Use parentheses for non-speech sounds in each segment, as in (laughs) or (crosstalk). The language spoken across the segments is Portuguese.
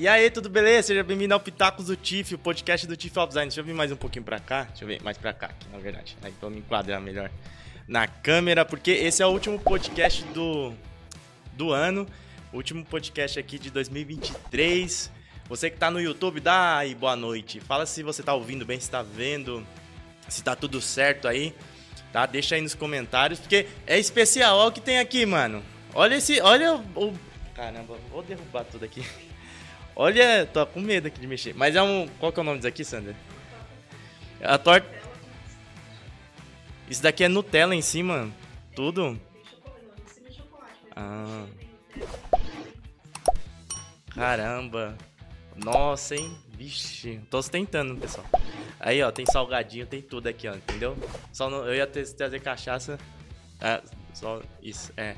E aí, tudo beleza? Seja bem-vindo ao Pitacos do TIF, o podcast do TIF All Design. Deixa eu vir mais um pouquinho pra cá. Deixa eu ver, mais pra cá, aqui, na verdade. Aí, pra me enquadrar melhor na câmera, porque esse é o último podcast do, do ano. Último podcast aqui de 2023. Você que tá no YouTube, dá aí boa noite. Fala se você tá ouvindo bem, se tá vendo, se tá tudo certo aí. Tá? Deixa aí nos comentários, porque é especial. Olha o que tem aqui, mano. Olha esse. Olha o. Caramba, vou derrubar tudo aqui. (laughs) Olha, tô com medo aqui de mexer. Mas é um. Qual que é o nome disso aqui, Sandra? A torta. Isso daqui é Nutella em cima. Tudo. Ah. Caramba. Nossa, hein? Vixe. Tô tentando, pessoal. Aí, ó, tem salgadinho, tem tudo aqui, ó, entendeu? Só eu ia ter, trazer cachaça. Ah, só isso, é.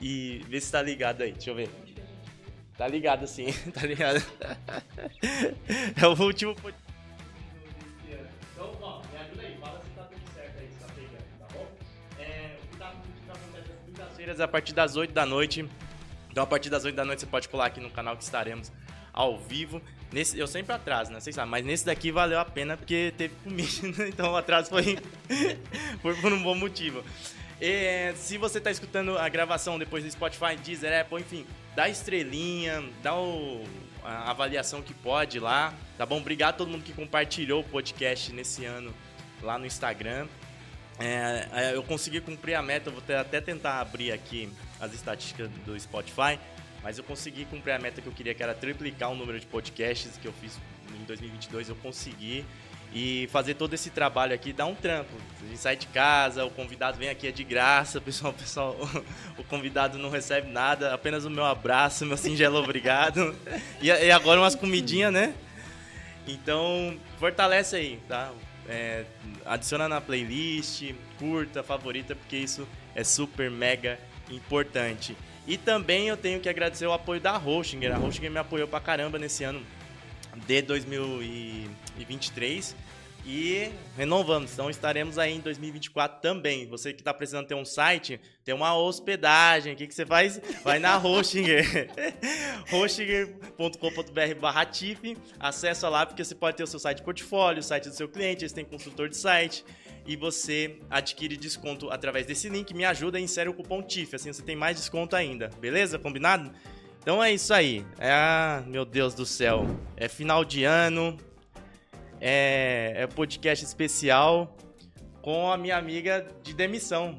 E vê se tá ligado aí, deixa eu ver. Tá ligado sim, (laughs) tá ligado. é o último Então, ó, me ajuda aí, fala se tá tudo certo aí, se tá pegando, tá bom? É, o que tá acontecendo às quintas-feiras a partir das 8 da noite. Então, a partir das 8 da noite você pode pular aqui no canal que estaremos ao vivo. Nesse, eu sempre atraso, né? Vocês sabem, mas nesse daqui valeu a pena porque teve comida, (laughs) então o atraso foi, (laughs) foi por um bom motivo. E, se você está escutando a gravação depois do Spotify, Deezer, Apple, enfim, dá estrelinha, dá o, a avaliação que pode lá, tá bom? Obrigado a todo mundo que compartilhou o podcast nesse ano lá no Instagram. É, é eu consegui cumprir a meta, vou até tentar abrir aqui as estatísticas do Spotify, mas eu consegui cumprir a meta que eu queria, que era triplicar o número de podcasts que eu fiz em 2022, eu consegui e fazer todo esse trabalho aqui dá um trampo. A gente sai de casa, o convidado vem aqui é de graça, pessoal, pessoal, (laughs) o convidado não recebe nada, apenas o meu abraço, meu singelo obrigado. E, e agora umas comidinhas, né? Então, fortalece aí, tá? É, adiciona na playlist, curta, favorita, porque isso é super mega importante. E também eu tenho que agradecer o apoio da Hostinger. A Hostinger me apoiou pra caramba nesse ano de 2023 e renovamos. Então estaremos aí em 2024 também. Você que está precisando ter um site, ter uma hospedagem, o que, que você faz? Vai na Hostinger. (laughs) hostinger.com.br barra TIF. Acessa lá porque você pode ter o seu site portfólio, o site do seu cliente, eles têm consultor de site. E você adquire desconto através desse link. Me ajuda e insere o cupom TIF. Assim você tem mais desconto ainda. Beleza? Combinado? Então é isso aí. Ah, meu Deus do céu. É final de ano. É, é podcast especial com a minha amiga de demissão.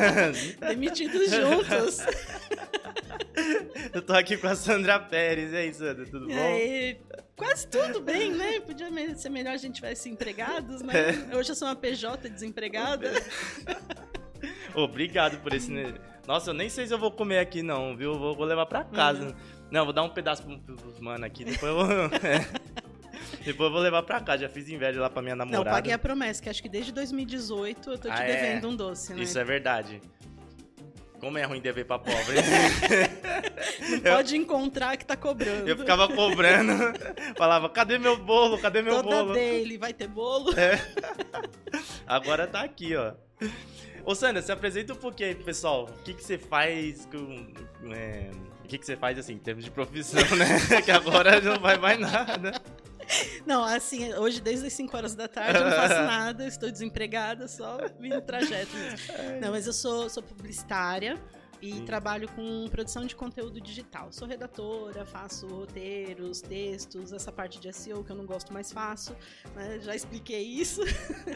(laughs) Demitidos juntos. Eu tô aqui com a Sandra Pérez. E aí, Sandra, tudo bom? É, quase tudo bem, né? Podia ser melhor a gente tivesse empregados, né? É. Hoje eu sou uma PJ desempregada. (laughs) Obrigado por esse. Nossa, eu nem sei se eu vou comer aqui, não, viu? Vou, vou levar pra casa. Uhum. Não, vou dar um pedaço pros mano aqui, depois eu vou. (laughs) Depois eu vou levar pra cá, já fiz inveja lá pra minha namorada. Não, paguei a promessa, que acho que desde 2018 eu tô te ah, é? devendo é. um doce, né? Isso é verdade. Como é ruim dever pra pobre. (laughs) Não pode eu, encontrar que tá cobrando. Eu ficava cobrando, (laughs) falava, cadê meu bolo? Cadê meu Toda bolo? dele, vai ter bolo? É. (laughs) Agora tá aqui, ó. Ô, Sandra, se apresenta um pouquinho aí, pessoal. O que, que você faz com. É, o que, que você faz, assim, em termos de profissão, né? que agora não vai mais nada. (laughs) Não, assim, hoje desde as 5 horas da tarde eu não faço (laughs) nada, estou desempregada, só vim no trajeto mesmo. Não, mas eu sou, sou publicitária e Sim. trabalho com produção de conteúdo digital. Sou redatora, faço roteiros, textos, essa parte de SEO que eu não gosto mais faço, né? já expliquei isso.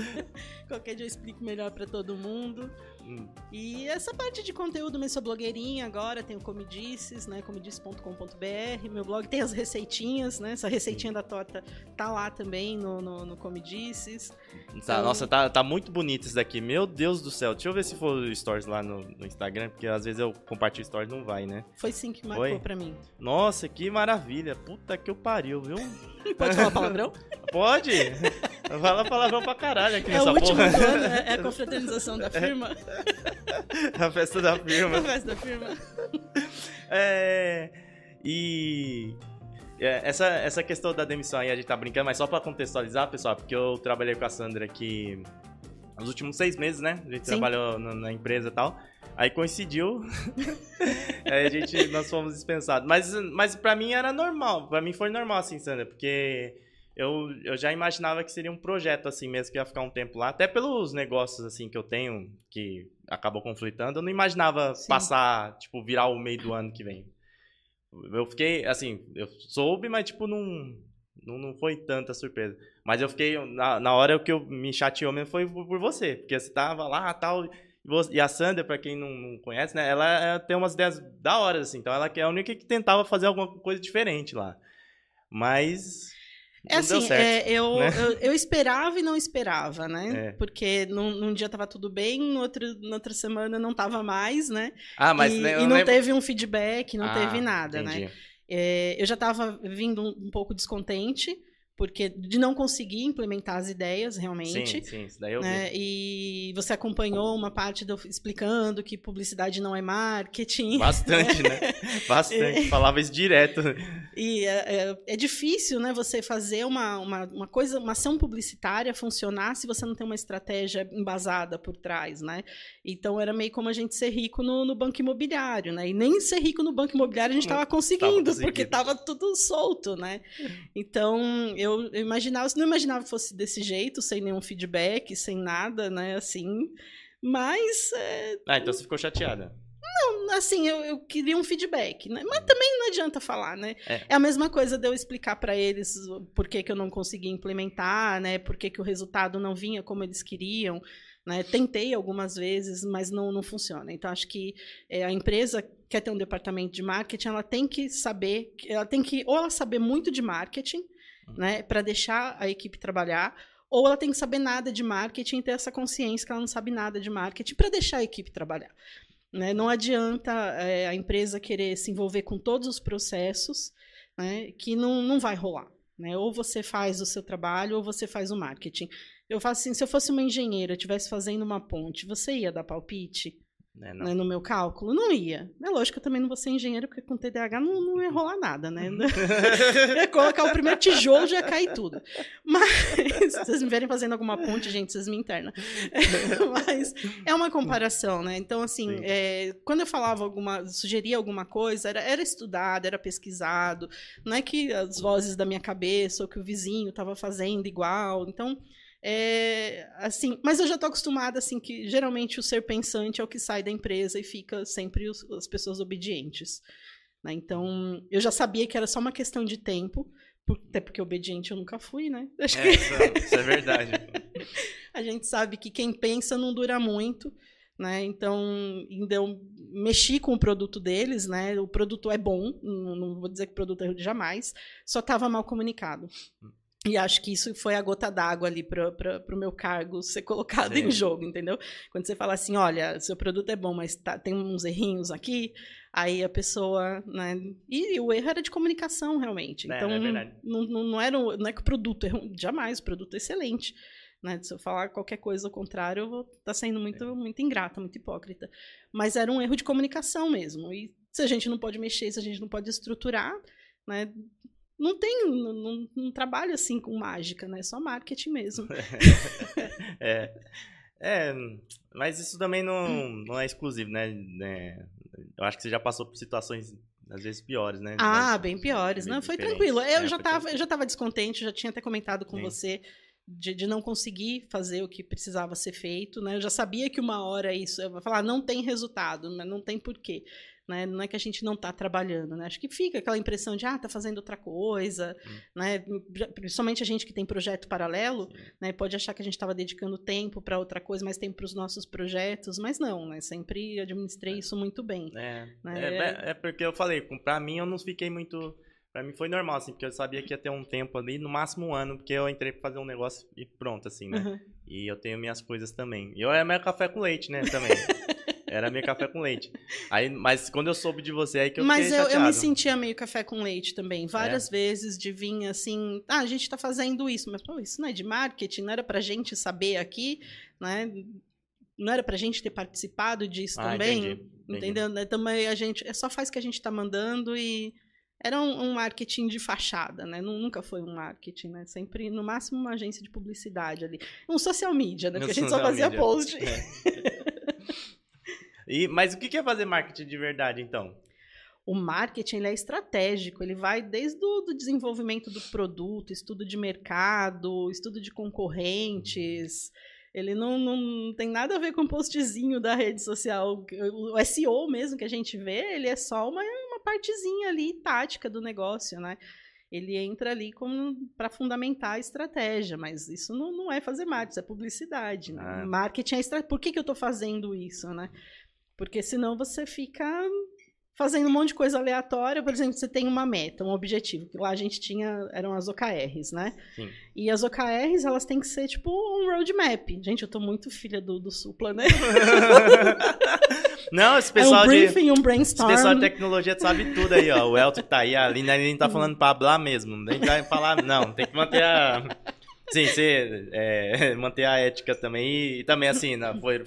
(laughs) Qualquer dia eu explico melhor para todo mundo. Hum. E essa parte de conteúdo, mas sou blogueirinha agora, tenho Comidices, né? Comidices.com.br. Meu blog tem as receitinhas, né? Essa receitinha da torta tá lá também no, no, no Comidices. Tá, então... Nossa, tá, tá muito bonito isso daqui. Meu Deus do céu. Deixa eu ver se for stories lá no, no Instagram, porque às vezes eu compartilho stories não vai, né? Foi sim que marcou Foi? pra mim. Nossa, que maravilha. Puta que eu pariu, viu? (laughs) Pode falar palavrão? Pode! (laughs) Fala palavrão pra caralho aqui é nessa o último porra. Ano, é, é a confraternização da firma. (laughs) a festa da firma. A festa da firma. É. E. É, essa, essa questão da demissão aí a gente tá brincando, mas só pra contextualizar, pessoal, porque eu trabalhei com a Sandra aqui nos últimos seis meses, né? A gente Sim. trabalhou na, na empresa e tal. Aí coincidiu. (laughs) aí a gente, nós fomos dispensados. Mas, mas pra mim era normal. Pra mim foi normal, assim, Sandra. Porque eu, eu já imaginava que seria um projeto, assim, mesmo que ia ficar um tempo lá. Até pelos negócios, assim, que eu tenho, que acabou conflitando. Eu não imaginava Sim. passar, tipo, virar o meio do ano que vem. Eu fiquei, assim, eu soube, mas, tipo, não, não, não foi tanta surpresa. Mas eu fiquei, na, na hora o que eu me chateou mesmo foi por, por você, porque você tava lá tal. E E a Sandra, pra quem não, não conhece, né, ela, ela tem umas ideias da hora, assim, então ela é a única que tentava fazer alguma coisa diferente lá. Mas. É não assim, certo. é, eu, né? eu, eu esperava e não esperava, né? É. Porque num, num dia tava tudo bem, no outro, na outra semana não tava mais, né? Ah, mas e, né, e não lembro- teve um feedback, não Ah, teve nada, né? entendi. É, eu já estava vindo um, um pouco descontente, porque de não conseguir implementar as ideias realmente. Sim, sim, isso daí eu vi. né? E você acompanhou uma parte do explicando que publicidade não é marketing. Bastante, né? (laughs) Bastante. Falava isso direto. E é, é- é difícil, né, você fazer uma, uma, uma coisa, uma ação publicitária funcionar se você não tem uma estratégia embasada por trás, né? Então era meio como a gente ser rico no, no banco imobiliário, né? E nem ser rico no banco imobiliário a gente estava conseguindo, conseguindo. porque estava tudo solto, né? Então eu, eu imaginava, não imaginava que fosse desse jeito, sem nenhum feedback, sem nada, né? Assim, mas é, Ah, então você ficou chateada. assim, eu, eu queria um feedback, né? Mas também não adianta falar, né? É. É, a mesma coisa de eu explicar para eles por que, que eu não consegui implementar, né? Por que, que o resultado não vinha como eles queriam. Né? Tentei algumas vezes, mas não, não funciona. Então, acho que é, a empresa quer ter um departamento de marketing, ela tem que saber, ela tem que, ou ela saber muito de marketing, né, para deixar a equipe trabalhar, ou ela tem que saber nada de marketing e ter essa consciência que ela não sabe nada de marketing para deixar a equipe trabalhar. Né? Não adianta é, a empresa querer se envolver com todos os processos, né, que não, não vai rolar. Né? Ou você faz o seu trabalho, ou você faz o marketing. Eu faço assim, se eu fosse uma engenheira, estivesse fazendo uma ponte, você ia dar palpite Né, né, no meu cálculo? Não ia. É lógico que eu também não vou ser engenheira, porque com TDAH não, não ia rolar nada, né? ia (laughs) (laughs) colocar o primeiro tijolo já ia cair tudo. Mas, (laughs) se vocês me verem fazendo alguma ponte, gente, vocês me internam. Mas é uma comparação, né? Então, assim, Sim. é, quando eu falava alguma, sugeria alguma coisa, era, era estudado, era pesquisado. Não é que as vozes da minha cabeça ou que o vizinho estava fazendo igual. Então, é, assim, mas eu já tô acostumada assim que geralmente o ser pensante é o que sai da empresa e fica sempre os- as pessoas obedientes. né? Então, eu já sabia que era só uma questão de tempo, por- até porque obediente eu nunca fui, né? (laughs) É, que isso, isso é verdade. (laughs) a gente sabe que quem pensa não dura muito, né? Então, ainda eu mexi com o produto deles, né? O produto é bom, não, não vou dizer que o produto é ruim jamais, só estava mal comunicado. E acho que isso foi a gota d'água ali para o meu cargo ser colocado Sim. em jogo, entendeu? Quando você fala assim, olha, seu produto é bom, mas tá- tem uns errinhos aqui, aí a pessoa, né? E o erro era de comunicação, realmente. É, Então, é não, não, não era, não é que o produto é ruim, jamais, o produto é excelente. Né? Se eu falar qualquer coisa ao contrário, eu vou estar sendo muito, É. muito ingrata, muito hipócrita. Mas era um erro de comunicação mesmo. E se a gente não pode mexer, se a gente não pode estruturar, né? Não tem, não, não, não trabalha assim com mágica, né? Só marketing mesmo. (laughs) É. É, mas isso também não, não é exclusivo, né? É, Eu acho que você já passou por situações, às vezes, piores, né? Ah, Mas- bem piores. Não, foi diferentes. tranquilo. Eu É, já tava, eu já estava descontente, já tinha até comentado com Sim. você de, de não conseguir fazer o que precisava ser feito, né? Eu já sabia que uma hora isso, eu vou falar, não tem resultado, né? não tem porquê. Né? Não é que a gente não está trabalhando, né? Acho que fica aquela impressão de, ah, tá fazendo outra coisa, Hum. né? Principalmente a gente que tem projeto paralelo, Sim. né? Pode achar que a gente estava dedicando tempo para outra coisa, mais tempo para os nossos projetos, mas não, né? Sempre administrei isso muito bem. É, Né? é, é- é porque eu falei, pra mim eu não fiquei muito. Pra mim foi normal, assim, porque eu sabia que ia ter um tempo ali, no máximo um ano, porque eu entrei pra fazer um negócio e pronto, assim, né? Uhum. E eu tenho minhas coisas também. E eu era meu café com leite, né, também. (laughs) era meu café com leite. Aí, mas quando eu soube de você, aí que eu Mas fiquei eu, eu. É? me sentia meio café com leite também. Várias vezes de vir assim, ah, a gente tá fazendo isso, mas pô, isso não é de marketing, não era pra gente saber aqui, né? Não era pra gente ter participado disso Ah, também. entendi, entendi. Entendeu? Né, Também a gente é só faz o que a gente tá mandando e era um, um, marketing de fachada, né? Nunca foi um marketing, né? Sempre, no máximo, uma agência de publicidade ali. Um social media, né? Porque a gente só fazia media. post. (laughs) É. e, mas o que é fazer marketing de verdade, então? O marketing é estratégico, ele vai desde o desenvolvimento do produto, estudo de mercado, estudo de concorrentes. Ele não, não tem nada a ver com o postzinho da rede social. O SEO mesmo que a gente vê, ele é só uma, uma partezinha ali tática do negócio, né? Ele entra ali para fundamentar a estratégia, mas isso não, não é fazer marketing, isso é publicidade. Né? Ah. Marketing é estratégia. Por que, que eu estou fazendo isso, né? Porque senão você fica fazendo um monte de coisa aleatória. Por exemplo, você tem uma meta, um objetivo. Que lá a gente tinha, eram as OKRs, né? Sim. E as OKRs, elas têm que ser tipo um roadmap. Gente, eu tô muito filha do, do Supla, né? (laughs) Não, esse pessoal é um briefing, de, um brainstorm. Esse pessoal de tecnologia sabe tudo aí, ó. O Elton que tá aí, a Lina nem tá (laughs) falando pra hablar mesmo. Nem vai falar, não. Tem que manter a Sim, você é, (laughs) manter a ética também. E, também, assim, não, foi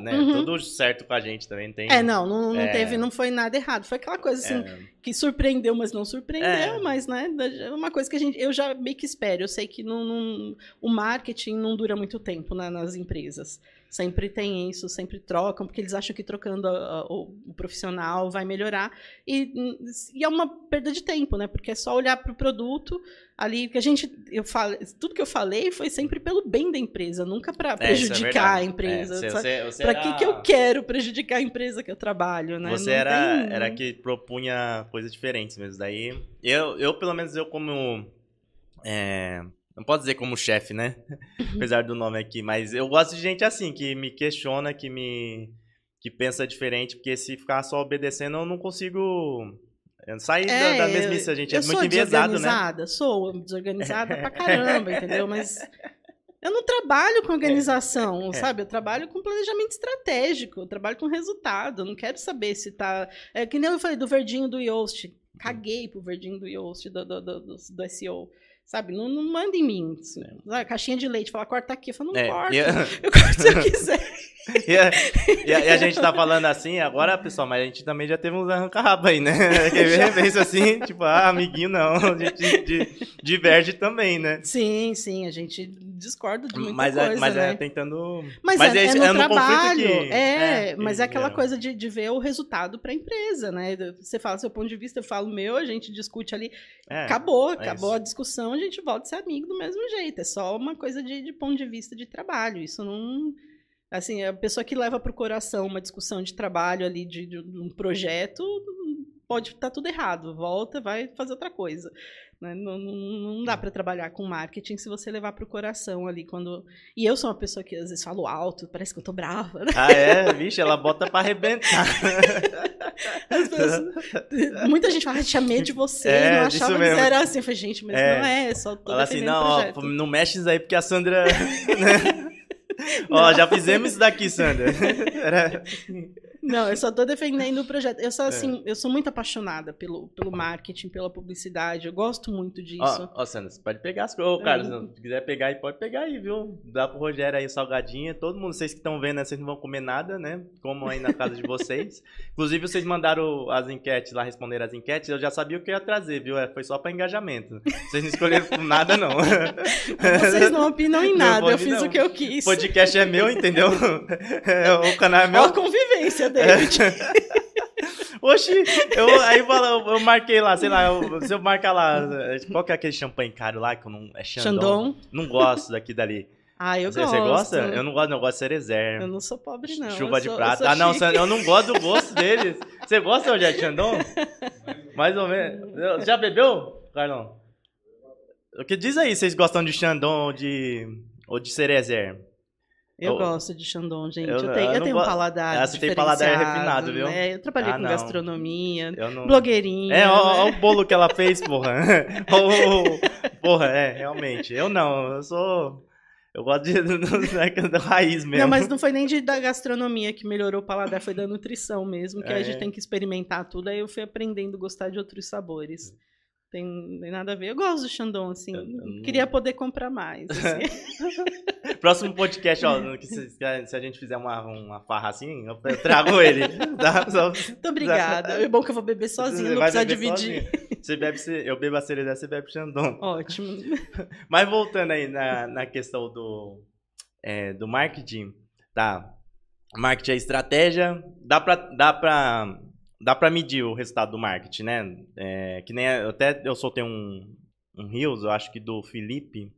né, uhum. tudo certo com a gente também. Tem, é, não, não, não é... teve, não foi nada errado. Foi aquela coisa assim, é... que surpreendeu, mas não surpreendeu, é. mas, né, é uma coisa que a gente, eu já meio que espero. Eu sei que não, não o marketing não dura muito tempo né, nas empresas. Sempre tem isso, sempre trocam, porque eles acham que trocando a, a, o, profissional vai melhorar. E, e, é uma perda de tempo, né? Porque é só olhar para o produto ali, que a gente. Eu falo, tudo que eu falei foi sempre pelo bem da empresa, nunca para é, é prejudicar é a empresa. É, para era... que, que eu quero prejudicar a empresa que eu trabalho, né? Você era, tem... era que propunha coisas diferentes mesmo. Daí, eu, eu pelo menos, eu como. É, não posso dizer como chefe, né? Apesar do nome aqui, mas eu gosto de gente assim, que me questiona, que me. que pensa diferente, porque se ficar só obedecendo, eu não consigo. Sair é, da, da mesmice, a gente é muito enviesado, né? Sou desorganizada pra caramba, (laughs) entendeu? Mas eu não trabalho com organização, é. sabe? Eu trabalho com planejamento estratégico, eu trabalho com resultado. Eu não quero saber se tá. É que nem eu falei do verdinho do Yoast. Caguei pro verdinho do Yoast, do, do, do, do, do SEO. Sabe? Não, não manda em mim. É. caixinha de leite, fala, corta aqui. Eu falo, não é, corta. (laughs) Eu... eu corto se eu quiser. (laughs) e, a, e, a, e, a, gente tá falando assim, agora, pessoal, mas a gente também já teve uns arranca-rabo aí, né? (laughs) Que vez assim, tipo, ah, amiguinho não, a gente diverge também, né? Sim, sim, a gente discorda de muita mas é, coisa, é, Mas né? é tentando... Mas, mas é, é, é, no, é trabalho, que, é, é, mas é aquela coisa de, de ver o resultado pra empresa, né? Você fala seu ponto de vista, eu falo meu, a gente discute ali, acabou, acabou a discussão, a gente volta a ser amigo do mesmo jeito, é só uma coisa de, de ponto de vista de trabalho, isso não Assim, a pessoa que leva para o coração uma discussão de trabalho ali, de, de um projeto, pode estar tá tudo errado. Volta, vai fazer outra coisa. Né? Não, não, não, dá para trabalhar com marketing se você levar para o coração ali quando. E eu sou uma pessoa que às vezes falo alto, parece que eu tô brava. Né? Ah, é? Vixe, ela bota para arrebentar. (laughs) Pessoas... Muita gente fala, tinha medo de você, é, não achava que era assim. Eu falei, gente, mas é. não é, só tô Fala assim, não, ó, não mexe isso aí porque a Sandra. (laughs) Né? Ó, já fizemos isso daqui, Sandra. (laughs) Era... Não, eu só tô defendendo o projeto. Eu sou é. assim, é. eu sou muito apaixonada pelo, pelo marketing, pela publicidade. Eu gosto muito disso. Ó, ó Sandra, você pode pegar as coisas. Ô, Carlos, é. se quiser pegar aí, pode pegar aí, viu? Dá pro Rogério aí salgadinha. Todo mundo, vocês que estão vendo, né, vocês não vão comer nada, né? Como aí na casa de vocês. (laughs) Inclusive, vocês mandaram as enquetes lá, responderam as enquetes. Eu já sabia o que eu ia trazer, viu? É, foi só pra engajamento. Vocês não escolheram por nada, não. (laughs) Vocês não opinam em nada. Eu fiz não. o que eu quis. O podcast é meu, entendeu? (laughs) o canal é meu. Ó a convivência, David. (laughs) Oxi, eu, aí eu, eu, marquei lá, sei lá, eu, se eu marcar lá, qual que é aquele champanhe caro lá, que eu não, é Chandon? Não gosto daqui dali. Ah, eu você, gosto. Você gosta? Eu não gosto, não, eu gosto de cerezer. Eu não sou pobre, não. Chuva de sou, prata. Ah, não, eu não gosto do gosto deles. Você gosta, de Chandon? (laughs) Mais ou menos. Já bebeu, Carlão? O que diz aí, vocês gostam de Chandon ou de, ou de cerezer? Eu, gosto de Chandon, gente. Eu, eu tenho, eu, eu tenho um paladar ah, você tem paladar refinado, viu? Né? Eu trabalhei ah, com não. gastronomia, não... blogueirinha. É, olha né? o bolo que ela fez, porra. (laughs) porra, é, realmente. Eu não, eu sou... Eu gosto de, (laughs) da raiz mesmo. Não, mas não foi nem de, da gastronomia que melhorou o paladar, foi da nutrição mesmo, que é. a gente tem que experimentar tudo. Aí eu fui aprendendo a gostar de outros sabores tem, tem nada a ver. Eu gosto do Xandão, assim. Eu queria poder comprar mais. (laughs) Assim. Próximo podcast, ó, se, se, a gente fizer uma, uma farra assim, eu trago ele. (laughs) Tá? Só, Muito obrigada. É bom que eu vou beber sozinho, não precisar dividir. Você bebe, eu bebo a cereza, você bebe Xandão. Ótimo. (laughs) Mas voltando aí na, na questão do, é, do marketing, tá? Marketing é estratégia, dá pra, dá pra, dá pra medir o resultado do marketing, né? É, que nem, até eu soltei um, um Reels, eu acho que do Felipe,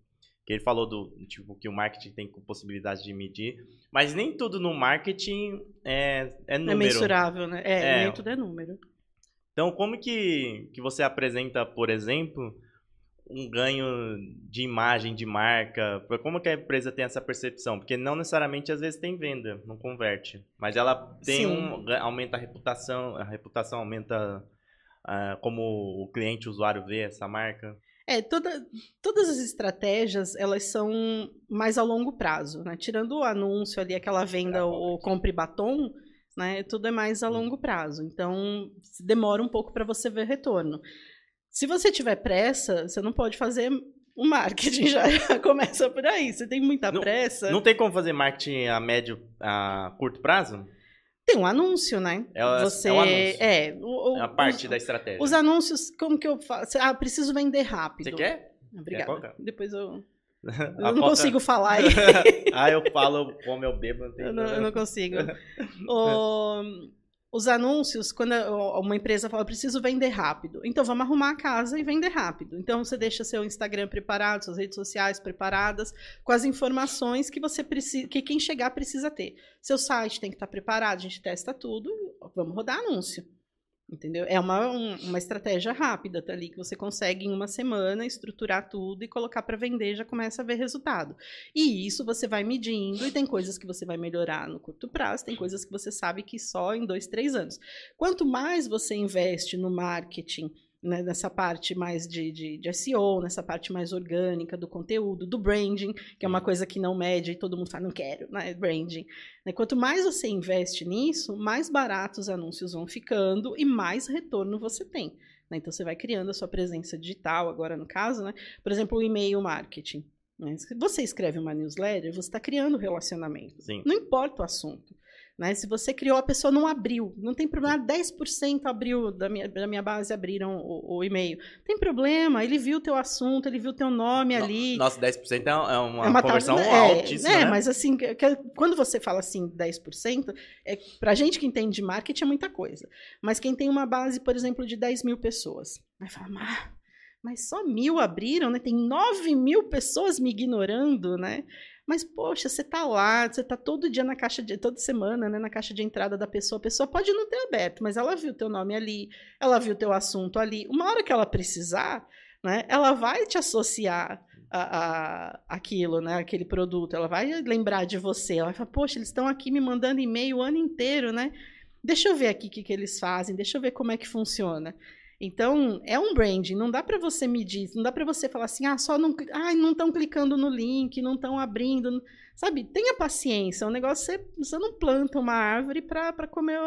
que ele falou do tipo que o marketing tem possibilidade de medir, mas nem tudo no marketing é, é, é número. É mensurável, né? É, é, nem tudo é número. Então, como que, que você apresenta, por exemplo, um ganho de imagem, de marca? Como que a empresa tem essa percepção? Porque não necessariamente às vezes tem venda, não converte, mas ela tem um aumenta a reputação, a reputação aumenta uh, como o cliente, o usuário vê essa marca. É, toda, todas as estratégias, elas são mais a longo prazo, né? Tirando o anúncio ali, aquela venda, é, o compre batom, né? Tudo é mais a longo prazo. Então, demora um pouco para você ver retorno. Se você tiver pressa, você não pode fazer o marketing (laughs) já começa por aí. Você tem muita não, pressa. Não tem como fazer marketing a médio, a curto prazo? Tem um anúncio, né? É, você, é um anúncio. É, o, é a parte os, da estratégia. Os anúncios, como que eu faço? Ah, preciso vender rápido. Você quer? Obrigada. Quer Depois eu. (laughs) Eu não consigo falar aí. (laughs) ah, eu falo como eu bebo. Não eu, não, eu não consigo. o, os anúncios, quando uma empresa fala, preciso vender rápido. Então, vamos arrumar a casa e vender rápido. Então, você deixa seu Instagram preparado, suas redes sociais preparadas, com as informações que você precisa, que quem chegar precisa ter. Seu site tem que estar preparado, a gente testa tudo, vamos rodar anúncio. Entendeu? É uma, um, uma estratégia rápida, tá ali, que você consegue em uma semana estruturar tudo e colocar para vender, já começa a ver resultado. E isso você vai medindo, e tem coisas que você vai melhorar no curto prazo, tem coisas que você sabe que só em dois, três anos. Quanto mais você investe no marketing, né, nessa parte mais de, de, de, SEO, nessa parte mais orgânica do conteúdo, do branding, que é uma coisa que não mede e todo mundo fala, não quero, né, branding. Né, quanto mais você investe nisso, mais baratos os anúncios vão ficando e mais retorno você tem. Né? Então, você vai criando a sua presença digital, agora no caso, né? por exemplo, o e-mail marketing. Né? Você escreve uma newsletter, você está criando relacionamento. Sim. Não importa o assunto. Né? Se você criou, a pessoa não abriu. Não tem problema, 10% abriu da minha, da minha base, abriram o, o, e-mail. Tem problema, ele viu o teu assunto, ele viu o teu nome no, ali. Nossa, 10% é, é uma, é uma conversão é, altíssima, é, né? mas assim, que, que, quando você fala assim, 10%, é, pra gente que entende de marketing é muita coisa. Mas quem tem uma base, por exemplo, de 10 mil pessoas, vai falar, mas, mas só mil abriram, né? Tem 9 mil pessoas me ignorando, né? Mas, poxa, você tá lá, você tá todo dia na caixa de. toda semana, né? Na caixa de entrada da pessoa. A pessoa pode não ter aberto, mas ela viu teu nome ali, ela viu teu assunto ali. Uma hora que ela precisar, né? Ela vai te associar a, a, aquilo, né? Aquele produto. Ela vai lembrar de você. Ela vai falar, poxa, eles estão aqui me mandando e-mail o ano inteiro, né? Deixa eu ver aqui o que, que eles fazem, deixa eu ver como é que funciona. Então, é um branding, não dá para você medir, não dá para você falar assim, ah, só não, ah, não estão clicando no link, não estão abrindo, sabe? Tenha paciência, o negócio é, você não planta uma árvore para comer,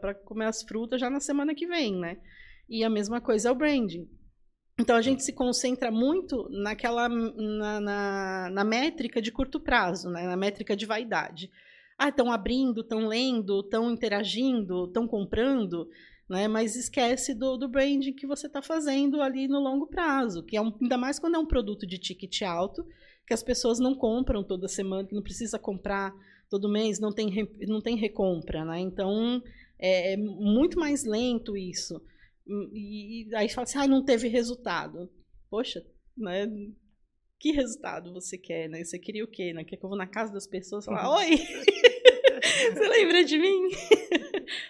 para comer as frutas já na semana que vem, né? E a mesma coisa é o branding. Então, a gente se concentra muito naquela, na, na, na métrica de curto prazo, né? na métrica de vaidade. Ah, estão abrindo, estão lendo, estão interagindo, estão comprando né? Mas esquece do, do branding que você está fazendo ali no longo prazo, que é um, ainda mais quando é um produto de ticket alto, que as pessoas não compram toda semana, que não precisa comprar todo mês, não tem, não tem recompra, né? Então é, é muito mais lento isso. E, e aí fala assim, ah, não teve resultado. Poxa, né? Que resultado você quer, né? Você queria o quê? Né? Quer que eu vou na casa das pessoas e falar, uhum. oi! (laughs) Você lembra de mim?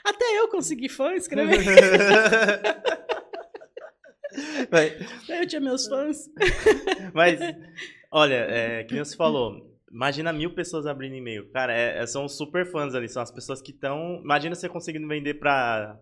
Até eu consegui fã escrever. (laughs) Mas, eu tinha meus fãs. Mas, olha, é, que você falou, Imagina mil pessoas abrindo e-mail. Cara, é, é, são super fãs ali. São as pessoas que estão. Imagina você conseguindo vender pra.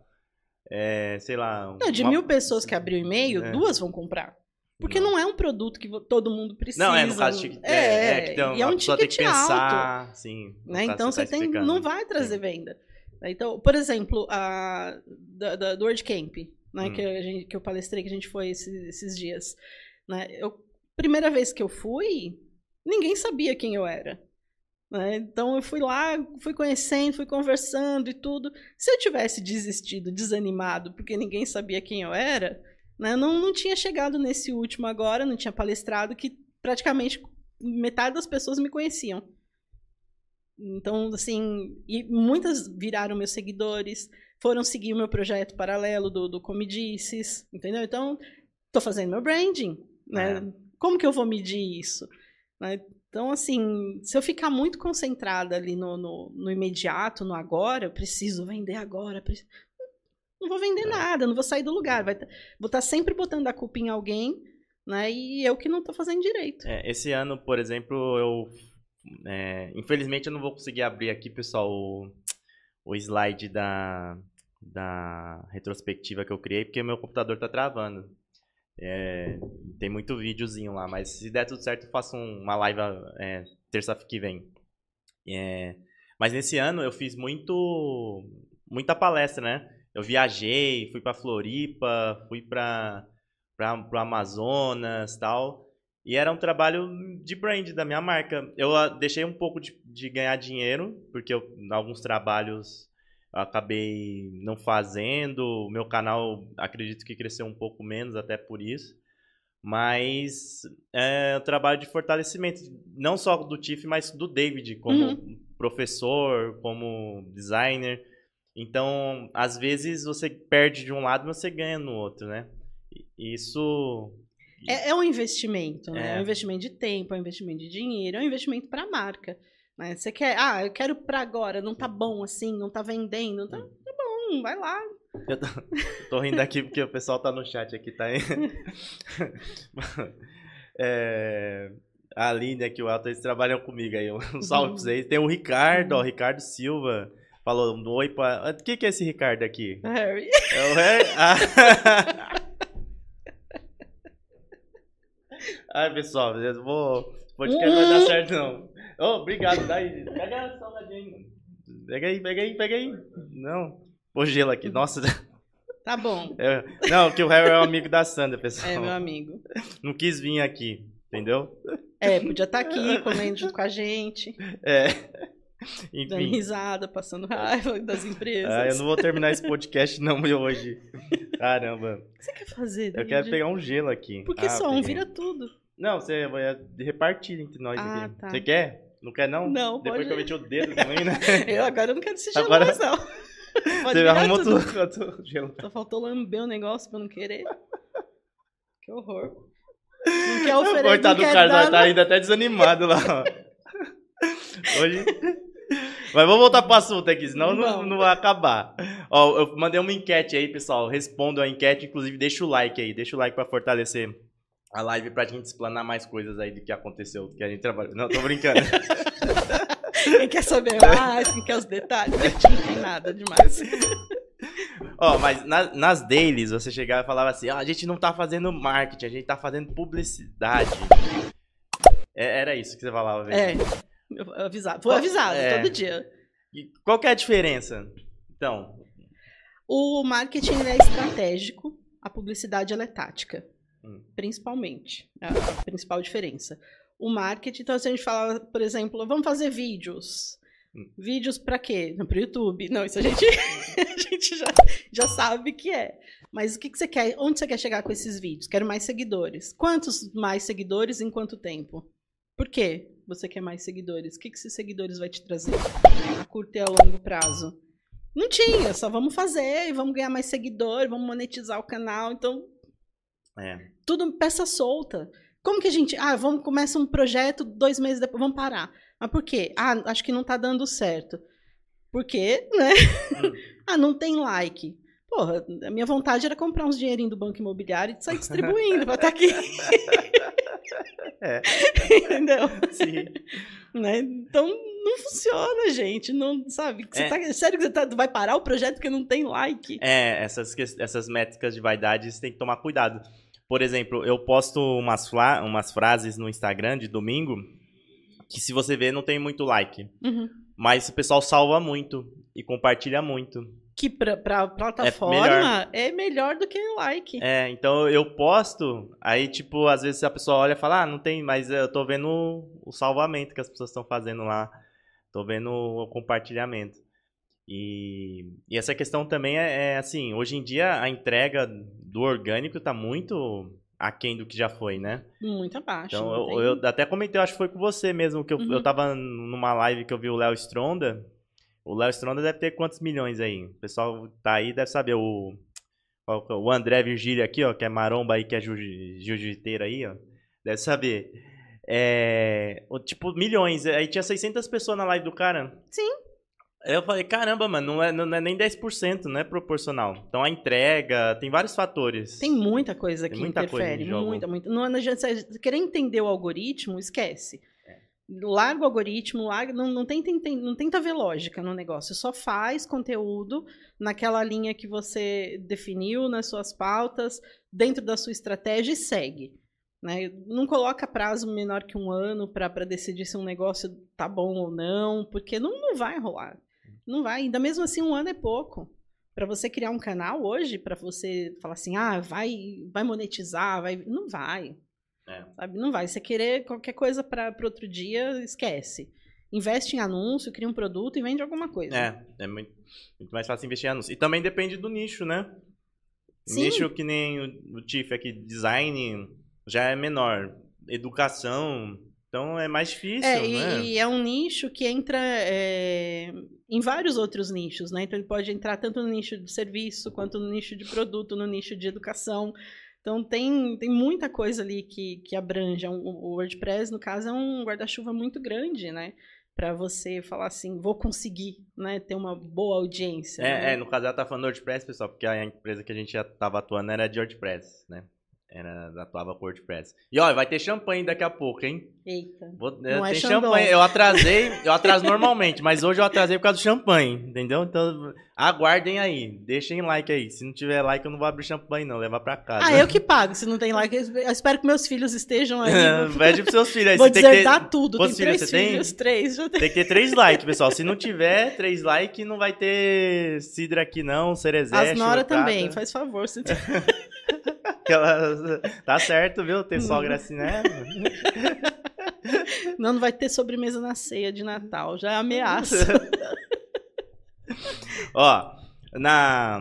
É, sei lá. Não, de uma... mil pessoas que abriu e-mail, é. duas vão comprar. Porque não. não. é um produto que todo mundo precisa. Não, é no caso de, é, é, é tem, e é um ticket tem que pensar, alto. Sim, né? Então você, tá tem, não vai trazer sim. venda. Então, por exemplo, a da, da, do WordCamp, né, hum. que, a gente, que eu palestrei, que a gente foi esses, esses dias. Né? Eu, primeira vez que eu fui, ninguém sabia quem eu era. Né? Então eu fui lá, fui conhecendo, fui conversando e tudo. Se eu tivesse desistido, desanimado, porque ninguém sabia quem eu era, Né? Não, não tinha chegado nesse último agora, não tinha palestrado, que praticamente metade das pessoas me conheciam. Então, assim, e muitas viraram meus seguidores, foram seguir o meu projeto paralelo do, do Comedices, entendeu? Então, tô fazendo meu branding, né? É. Como que eu vou medir isso? Né? Então, assim, se eu ficar muito concentrada ali no, no, no imediato, no agora, eu preciso vender agora, preciso... não vou vender é. nada, não vou sair do lugar. Vai, vou estar tá sempre botando a culpa em alguém, né? E eu que não estou fazendo direito. É, esse ano, por exemplo, eu é, infelizmente eu não vou conseguir abrir aqui, pessoal, o, o slide da, da retrospectiva que eu criei, porque meu computador está travando. É, tem muito videozinho lá, mas se der tudo certo, eu faço uma live é, terça que vem. É, mas nesse ano eu fiz muito muita palestra, né? Eu viajei, fui para Floripa, fui para para o Amazonas, tal. E era um trabalho de brand da minha marca. Eu ah, deixei um pouco de, de ganhar dinheiro, porque eu, alguns trabalhos eu acabei não fazendo. O meu canal, acredito que cresceu um pouco menos, até por isso. Mas é um trabalho de fortalecimento, não só do Tiff, mas do David, como uhum. professor, como designer. Então, às vezes você perde de um lado, mas você ganha no outro, né? Isso é, é um investimento, né? É. é um investimento de tempo, é um investimento de dinheiro, é um investimento para a marca. Né? Você quer, ah, eu quero para agora, não tá bom assim, não tá vendendo, tá, tá bom, vai lá. Eu tô, eu tô rindo aqui porque o pessoal tá no chat aqui, tá aí. (laughs) é, a Aline aqui, o Alto, eles trabalham comigo aí. Um salve pra vocês. Tem o Ricardo, ó, o Ricardo Silva. Falou um oi pra. O que, que é esse Ricardo aqui? Harry. É o Harry? Ah. (laughs) Ai, pessoal, eu vou. O podcast não vai dar certo, não. Oh, obrigado, daí. Pega a salgadinha. Pega aí, pega aí, pega aí. Não. Pô, gelo aqui. Nossa. Tá bom. (laughs) É, não, que o Harry é um amigo da Sandra, pessoal. É, meu amigo. Não quis vir aqui, entendeu? É, podia estar tá aqui, comendo junto com a gente. É. (laughs) Enfim. Dando risada, passando raiva (laughs) das empresas. Ah, eu não vou terminar esse podcast não hoje. (laughs) Caramba. O que você quer fazer? Eu quero pegar um gelo aqui. Por que ah, só um? Vira tudo. Não, você vai repartir entre nós ah, aqui. Tá. Você quer? Não quer, não? Não, Depois pode... que eu meti o dedo também, né? eu agora não quero esse gelo agora... mais, não. Pode você arrumou tudo. tudo gelo. Só faltou lamber o um negócio pra não querer. Que horror. Não quer oferecer, Coitado do cara, tá ainda até desanimado lá, Hoje... Mas vamos voltar pro assunto aqui, senão não, não vai acabar. Ó, eu mandei uma enquete aí, pessoal. Respondam a enquete, inclusive deixa o like aí. Deixa o like pra fortalecer a live pra gente explanar mais coisas aí do que aconteceu, do que a gente trabalhou. Não, tô brincando. (laughs) quem quer saber mais, quem quer os detalhes, não tem nada demais. Ó, oh, mas na, nas dailies você chegava e falava assim: ah, a gente não tá fazendo marketing, a gente tá fazendo publicidade. É, era isso que você falava, velho. É. (laughs) Avisado. Foi avisado é. todo dia. E qual é a diferença? Então. O marketing é estratégico, a publicidade é tática. Hum. Principalmente. É a principal diferença. O marketing, então, se a gente fala, por exemplo, vamos fazer vídeos. Hum. Vídeos para quê? Para o YouTube. Não, isso a gente, (laughs) a gente já, já sabe que é. Mas o que, que você quer? Onde você quer chegar com esses vídeos? Quero mais seguidores. Quantos mais seguidores em quanto tempo? Por quê? você quer mais seguidores? O que, que esses seguidores vai te trazer a curto e a longo prazo? Não tinha, só vamos fazer e vamos ganhar mais seguidores, vamos monetizar o canal. Então, é. tudo peça solta. Como que a gente. Ah, vamos começa um projeto, dois meses depois, vamos parar. Mas por quê? Ah, acho que não tá dando certo. Por quê? Né? Hum. (laughs) ah, não tem like. Porra, a minha vontade era comprar uns dinheirinhos do banco imobiliário e sair (laughs) distribuindo pra estar tá aqui. É. Entendeu? Sim. Né? Então não funciona, gente. Não, sabe? Você é. tá, sério que você tá, vai parar o projeto porque não tem like? É, essas, essas métricas de vaidade você tem que tomar cuidado. Por exemplo, eu posto umas, umas frases no Instagram de domingo que se você ver não tem muito like. Uhum. Mas o pessoal salva muito e compartilha muito que pra, pra plataforma é melhor. é melhor. do que like. É, então eu posto, aí tipo, às vezes a pessoa olha e fala, ah, não tem, mas eu tô vendo o salvamento que as pessoas estão fazendo lá. Tô vendo o compartilhamento. E, e essa questão também é, é, assim, hoje em dia a entrega do orgânico tá muito aquém do que já foi, né? Muito abaixo. Então, eu, eu até comentei, eu acho que foi com você mesmo, que eu, Uhum. eu tava numa live que eu vi o Léo Stronda. O Léo Stronda deve ter quantos milhões aí? O pessoal tá aí, deve saber. O, é? o André Virgílio aqui, ó, que é maromba aí, que é jiu- jiu-jiteiro aí, ó. Deve saber. É, tipo, milhões. Aí tinha 600 pessoas na live do cara. Sim. Aí eu falei, caramba, mano, não é, não é nem 10%, não é proporcional. Então a entrega, tem vários fatores. Tem muita coisa Tem que muita coisa interfere, jogo. muita, muita. Não adianta você querer entender o algoritmo, esquece. Larga o algoritmo, larga, não, não, tenta, não tenta ver lógica no negócio, só faz conteúdo naquela linha que você definiu nas suas pautas, dentro da sua estratégia e segue. né? Não coloca prazo menor que um ano para decidir se um negócio tá bom ou não, porque não, não vai rolar. Não vai. Ainda mesmo assim, um ano é pouco. Para você criar um canal hoje, para você falar assim, ah, vai, vai monetizar, vai. Não vai. É. Sabe? Não vai. Você querer qualquer coisa para outro dia, esquece. Investe em anúncio, cria um produto e vende alguma coisa. É, é muito, muito mais fácil investir em anúncio. E também depende do nicho, né? Sim. Nicho que nem o, o Tiff aqui, design já é menor. Educação, então é mais difícil, É, e, né? e é um nicho que entra é, em vários outros nichos, né? Então ele pode entrar tanto no nicho de serviço, quanto no nicho de produto, no nicho de educação. Então tem, tem muita coisa ali que, que abrange. É O WordPress, no caso, é um guarda-chuva muito grande, né? Para você falar assim, vou conseguir né, ter uma boa audiência. É, né? é, no caso ela tá falando WordPress, pessoal, porque a empresa que a gente já tava atuando era de WordPress, né? Era, atuava com WordPress. E olha, vai ter champanhe daqui a pouco, hein? Eita. Vou, Não é champanhe. Eu atrasei, eu atraso normalmente, mas hoje eu atrasei por causa do champanhe, entendeu? Então, aguardem aí, deixem like aí. Se não tiver like, eu não vou abrir champanhe, não, levar pra casa. Ah, eu que pago. Se não tem like, eu espero que meus filhos estejam aí. (laughs) Pede pros seus filhos aí. Vou que ter- desertar tudo. Tem Quantos filhos três você tem? filhos, três. Já tem. Tem que ter três likes, pessoal. Se não tiver três likes, não vai ter Sidra aqui, não. Cerezé, As Nora também, faz favor. Se (laughs) Tá certo, viu? Ter sogra assim, né? (laughs) Não, não vai ter sobremesa na ceia de Natal. Já é ameaça. (laughs) Ó, na,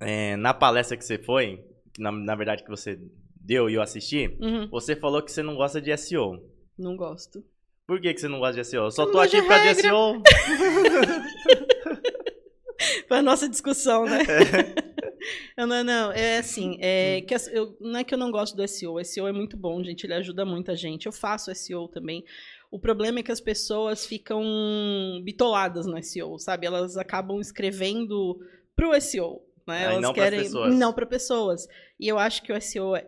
é, na palestra que você foi, na, na verdade que você deu e eu assisti, Uhum, você falou que você não gosta de SEO. não gosto. Por que, que você não gosta de SEO? Eu só não tô aqui por causa de regra. SEO. (laughs) Foi a nossa discussão, né? Eu (laughs) não, não, é assim, é que as- eu, não é que eu não gosto do SEO, o SEO é muito bom, gente, ele ajuda muita gente. Eu faço SEO também. O problema é que as pessoas ficam bitoladas no SEO, sabe? Elas acabam escrevendo pro SEO, né? Ah, Elas não querem pessoas. não para pessoas. E eu acho que o SEO é,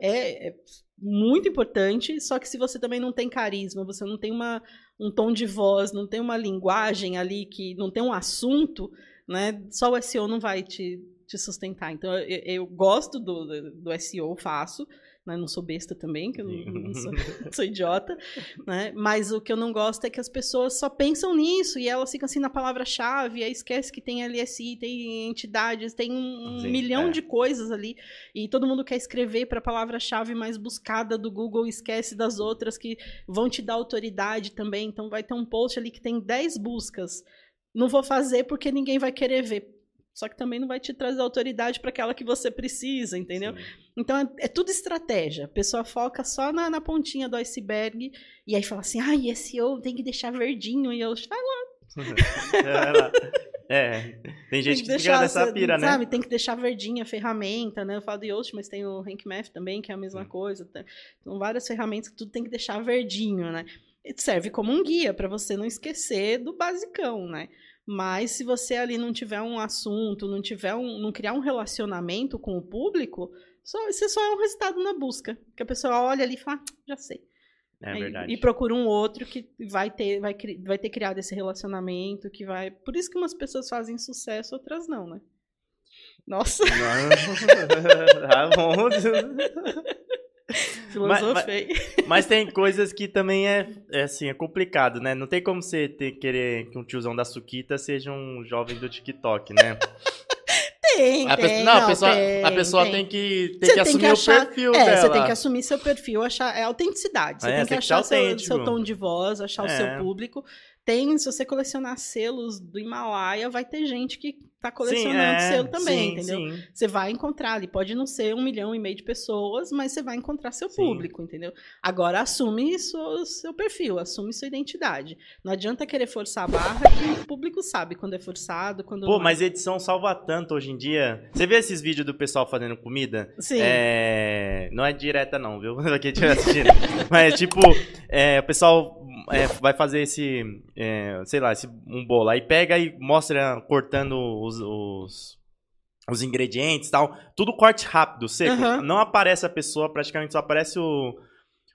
é muito importante, só que se você também não tem carisma, você não tem uma, um tom de voz, não tem uma linguagem ali que não tem um assunto, né? Só o SEO não vai te, te sustentar. Então eu, eu gosto do, do, SEO, faço, né? Não sou besta também, que eu não, não sou, (laughs) (laughs) sou idiota, né? Mas o que eu não gosto é que as pessoas só pensam nisso e elas ficam assim na palavra-chave, aí esquece que tem LSI, tem entidades, tem um Sim, milhão é. de coisas ali e todo mundo quer escrever para a palavra-chave mais buscada do Google esquece das outras que vão te dar autoridade também. Então vai ter um post ali que tem 10 buscas. Não vou fazer porque ninguém vai querer ver. Só que também não vai te trazer autoridade para aquela que você precisa, entendeu? Sim. Então é, é tudo estratégia. A pessoa foca só na, na pontinha do iceberg e aí fala assim: ai, esse eu tem que deixar verdinho. E eu, (laughs) É, tem gente que, fica deixar, nessa pira, né? sabe, tem que deixar verdinha a ferramenta, né? Eu falo de Yoast, mas tem o Rank Math também, que é a mesma Sim. coisa. Tem São várias ferramentas que tudo tem que deixar verdinho, né? E serve como um guia para você não esquecer do basicão, né? Mas se você ali não tiver um assunto, não tiver um, não criar um relacionamento com o público, só, você só é um resultado na busca. Que a pessoa olha ali e fala, ah, já sei. É Aí- verdade. E procura um outro que vai ter, vai, vai ter criado esse relacionamento, que vai. Por isso que umas pessoas fazem sucesso, outras não, né? Nossa, (laughs) tá bom. (laughs) (laughs) filosofei. Mas tem coisas que também é, é assim, é complicado, né? Não tem como você ter, querer que um tiozão da Suquita seja um jovem do TikTok, né? (laughs) Tem, A tem, pessoa, não, a pessoa, tem, a pessoa tem. tem, que, tem que assumir achar- o perfil é, dela. você tem que assumir seu perfil, achar é autenticidade. Você É, tem que que achar seu, seu tom de voz, achar o É. seu público. Tem, se você colecionar selos do Himalaia, vai ter gente que tá colecionando é, selo também, sim, entendeu? sim. Você vai encontrar ali, pode não ser um milhão e meio de pessoas, mas você vai encontrar seu Sim. público, entendeu? Agora assume seu, seu perfil, assume sua identidade. Não adianta querer forçar a barra que o público sabe quando é forçado, quando Pô, não é. mas edição salva tanto hoje em dia. Você vê esses vídeos do pessoal fazendo comida? Sim. É, Não é direta não, viu? (laughs) Estiver assistindo. Mas tipo, é, o pessoal é, vai fazer esse, é, sei lá, esse, um bolo. Aí pega e mostra cortando os, os, os ingredientes e tal. Tudo corte rápido, seco. Aham. Não aparece a pessoa, praticamente só aparece o,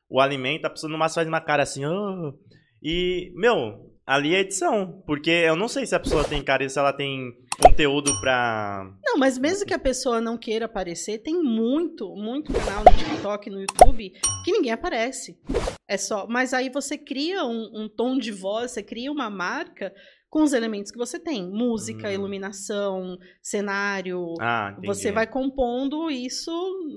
o alimento. A pessoa no máximo faz uma cara assim, "Ah". E, meu, ali é edição. Porque eu não sei se a pessoa tem cara, se ela tem conteúdo pra... Não, mas mesmo que a pessoa não queira aparecer, tem muito, muito canal no TikTok, no YouTube, que ninguém aparece. É só. Mas aí você cria um, um tom de voz, você cria uma marca com os elementos que você tem: música, Hum. iluminação, cenário. Ah. Você vai compondo isso,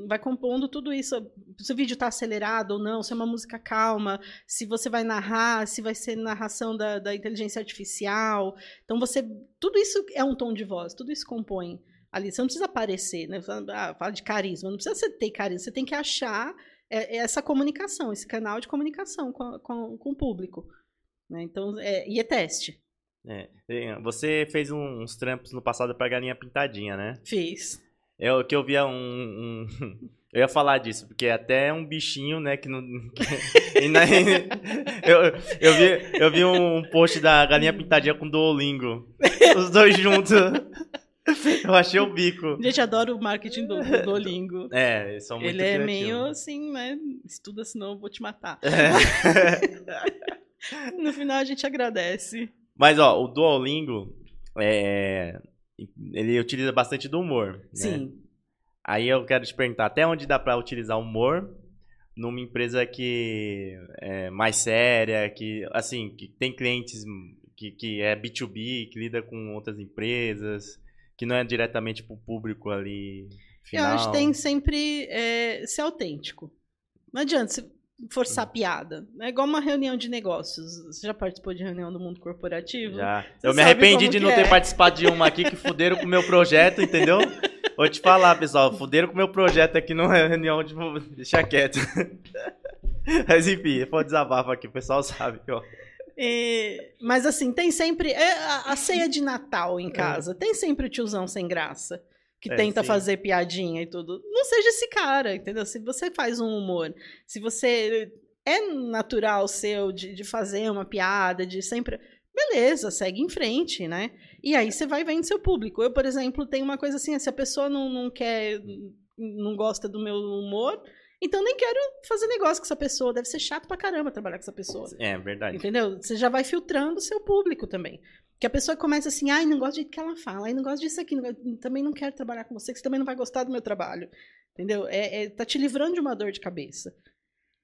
vai compondo tudo isso. Se o vídeo tá acelerado ou não, se é uma música calma, se você vai narrar, se vai ser narração da, da inteligência artificial. Então você. Tudo isso é um tom de voz, tudo isso compõe ali. Você não precisa aparecer, né? Fala, ah, fala de carisma, não precisa você ter carisma, você tem que achar é, é essa comunicação, esse canal de comunicação com, com, com o público. Né? Então, é, e é teste. É, é, Você fez um- uns trampos no passado pra galinha pintadinha, né? Fiz. É o que eu via um, um- (laughs) Eu ia falar disso, porque até um bichinho, né, que não. que- (laughs) na- (laughs) eu, eu, vi, eu vi um post da galinha pintadinha com Duolingo. Os dois juntos. Eu achei o bico. Gente, adoro o marketing do, do Duolingo. É, eles são muito Ele é meio assim, né? Estuda, senão eu vou te matar. É. No final a gente agradece. Mas, ó, o Duolingo, é, ele utiliza bastante do humor. né? Sim. Aí eu quero te perguntar, até onde dá pra utilizar humor numa empresa que é mais séria, que, assim, que tem clientes que, que é B2B, que lida com outras empresas, que não é diretamente pro público ali final. Eu acho que tem sempre é, ser autêntico. Não adianta se forçar piada. É igual uma reunião de negócios. Você já participou de reunião do mundo corporativo? Já. Você Eu me arrependi de não é. ter participado de uma aqui que fuderam com o meu projeto, entendeu? (laughs) Vou te falar, pessoal, fuderam com o meu projeto aqui numa reunião de. Deixa quieto. (laughs) Mas enfim, foi um desabafo aqui, o pessoal sabe, ó. É, mas assim, tem sempre. é a, a ceia de Natal em casa. Tem sempre o tiozão sem graça. Que É, tenta sim. fazer piadinha e tudo. Não seja esse cara, entendeu? Se você faz um humor, se você é natural seu de, de fazer uma piada, de sempre. Beleza, segue em frente, né? E aí você vai vendo seu público. Eu, por exemplo, tenho uma coisa assim: se a pessoa não, não quer, não gosta do meu humor, então nem quero fazer negócio com essa pessoa. Deve ser chato pra caramba trabalhar com essa pessoa. É, verdade. Entendeu? Você já vai filtrando o seu público também. Que a pessoa começa assim, ai, não gosto do jeito que ela fala, ai, não gosto disso aqui, não gosto- também não quero trabalhar com você, que você também não vai gostar do meu trabalho. Entendeu? É, é- tá te livrando de uma dor de cabeça.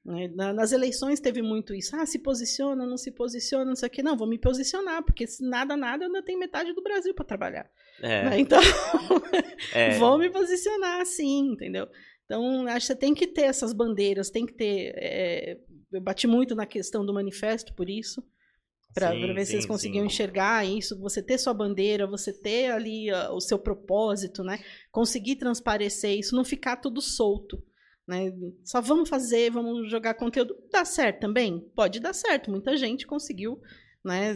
né? Na- nas eleições teve muito isso. Ah, se posiciona, não se posiciona, não sei o quê. Não, vou me posicionar, porque se nada, nada, eu ainda tenho metade do Brasil para trabalhar. É, né? Então, (laughs) é, vou me posicionar sim, entendeu? Então, acho que você tem que ter essas bandeiras, tem que ter. é, eu bati muito na questão do manifesto por isso, para sim, ver se vocês sim, conseguiam sim. enxergar isso, você ter sua bandeira, você ter ali ah, o seu propósito, né? Conseguir transparecer isso, não ficar tudo solto. Né? Só vamos fazer, vamos jogar conteúdo. Dá certo também? Pode dar certo. Muita gente conseguiu, né?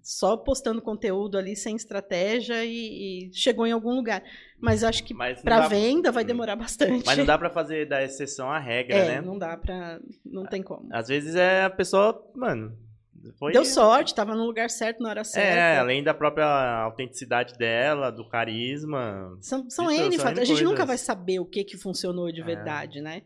Só postando conteúdo ali sem estratégia e, e chegou em algum lugar. Mas acho que para venda vai demorar bastante. Mas não dá pra fazer da exceção à regra, é, né? não dá pra. Não tem como. Às vezes é a pessoa, mano. Foi... Deu sorte, tava no lugar certo na hora É, certa. além da própria autenticidade dela, do carisma. São, são Isso, N são fatores. N A gente nunca vai saber o que, que funcionou de É. verdade, né?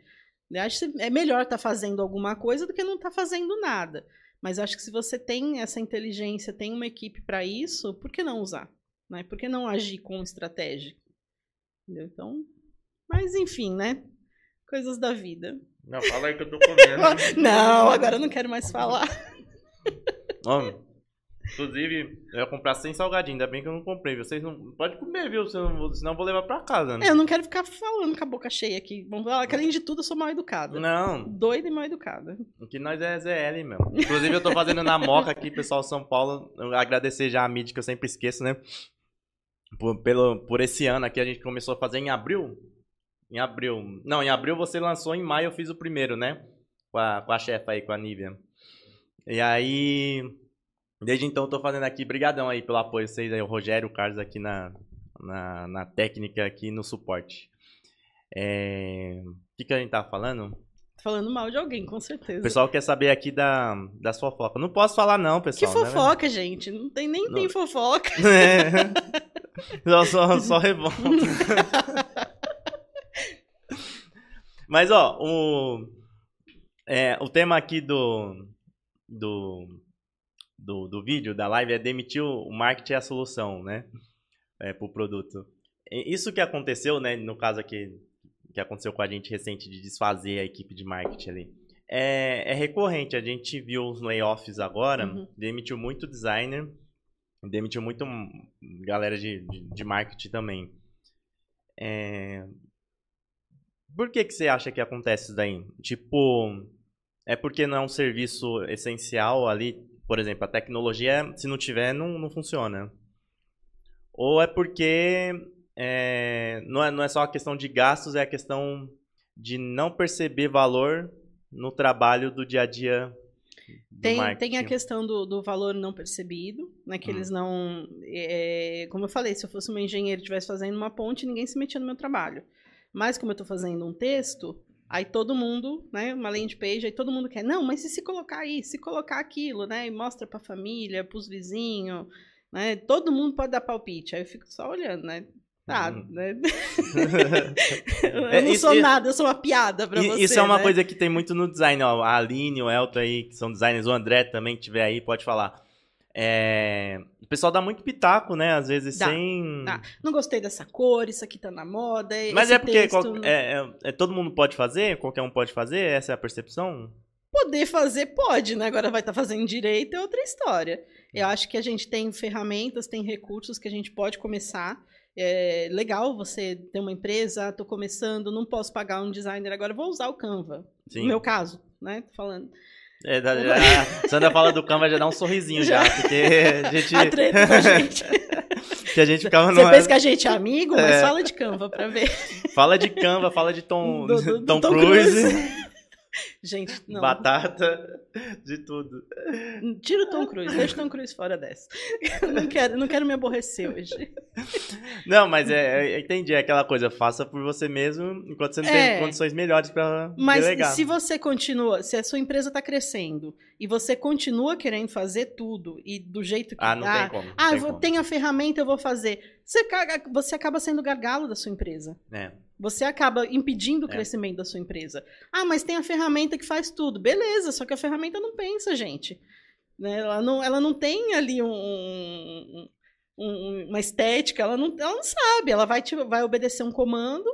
Eu acho que é melhor estar fazendo alguma coisa do que não estar fazendo nada. Mas acho que se você tem essa inteligência, tem uma equipe para isso, por que não usar? Né? Por que não agir com estratégia? Entendeu? Então, mas enfim, né? Coisas da vida. Não, fala aí que eu tô comendo. (laughs) Não, agora eu não quero mais falar. (laughs) Homem, Inclusive, eu ia comprar sem salgadinho, ainda bem que eu não comprei. Vocês não. Pode comer, viu? Senão, senão eu vou levar pra casa, né? É, eu não quero ficar falando com a boca cheia aqui. Bom, que além de tudo, eu sou mal educada. Não. Doida e mal educada. Que nós é ZL mesmo. Inclusive, eu tô fazendo na Moca aqui, pessoal São Paulo. Agradecer já a mídia que eu sempre esqueço, né? Por, pelo, por esse ano aqui, a gente começou a fazer em abril. Em abril. Não, em abril você lançou, em maio eu fiz o primeiro, né? Com a, com a chefa aí, com a Nívia. E aí. Desde então eu tô fazendo aqui. Brigadão aí pelo apoio vocês aí, o Rogério, o Carlos aqui na, na, na técnica, aqui no suporte. É... O que, que a gente tava falando? Falando mal de alguém, com certeza. O pessoal quer saber aqui da, das fofocas. Não posso falar, não, pessoal. Que né, fofoca, né? gente? Não tem, nem não... tem fofoca. (laughs) É. Só, só, só revolta. (laughs) Mas, ó, o, é, o tema aqui do, do, do, do vídeo, da live, é demitir o marketing é a solução, né? É, pro produto. Isso que aconteceu, né, no caso aqui, que aconteceu com a gente recente, de desfazer a equipe de marketing ali, é, é recorrente. A gente viu os layoffs agora, uhum. demitiu muito designer, demitiu muito galera de, de, de marketing também. É... Por que, que você acha que acontece isso daí? Tipo, é porque não é um serviço essencial ali, por exemplo, a tecnologia, se não tiver, não, não funciona. Ou é porque é, não, é, não é só a questão de gastos, é a questão de não perceber valor no trabalho do dia a dia. Tem, tem a questão do, do valor não percebido, né? Que hum. eles não. É, como eu falei, se eu fosse um engenheiro e estivesse fazendo uma ponte, ninguém se metia no meu trabalho. Mas como eu estou fazendo um texto, Aí todo mundo, né, uma landing page, aí todo mundo quer, não, mas e se colocar aí, se colocar aquilo, né, e mostra para a família, para os vizinhos, né, todo mundo pode dar palpite. Aí eu fico só olhando, né, Tá, uhum. né? (laughs) (laughs) eu é, não sou nada, eu sou uma piada pra você. Isso é uma né? coisa que tem muito no design, ó. A Aline, o Elton aí, que são designers, o André também, que tiver aí, pode falar. É... O pessoal dá muito pitaco, né? Às vezes dá, sem. Dá. Não gostei dessa cor, isso aqui tá na moda. Mas é porque qual... é, é, é, todo mundo pode fazer? Qualquer um pode fazer? Essa é a percepção? Poder fazer, pode, né? Agora vai estar tá fazendo direito é outra história. Eu acho que a gente tem ferramentas, tem recursos que a gente pode começar. É legal você ter uma empresa, tô começando, não posso pagar um designer agora, vou usar o Canva. Sim. No meu caso, né? Tô falando. É, já, a Sandra fala do Canva já dá um sorrisinho já, já porque (laughs) a gente. A treta com a gente. (laughs) que a gente ficava Você pensa que a gente é amigo, mas é. fala de Canva pra ver. Fala de Canva, fala de Tom, do, do, Tom, Tom Cruise. Cruise. Gente, não. Batata, de tudo. Tira o Tom Cruise, deixa o Tom Cruise fora dessa. Não quero, não quero me aborrecer hoje. Não, mas é, é, entendi, é aquela coisa, faça por você mesmo, enquanto você não é, tem condições melhores para Mas delegar. se você continua, se a sua empresa está crescendo e você continua querendo fazer tudo e do jeito que ah, não tem como. ah, tem eu tenho a ferramenta, eu vou fazer. Você, você acaba sendo gargalo da sua empresa. É. Você acaba impedindo o é. crescimento da sua empresa. Ah, mas tem a ferramenta que faz tudo. Beleza, só que a ferramenta não pensa, gente. Né? Ela, não, ela não tem ali um, um, uma estética, ela não, ela não sabe. Ela vai, te, vai obedecer um comando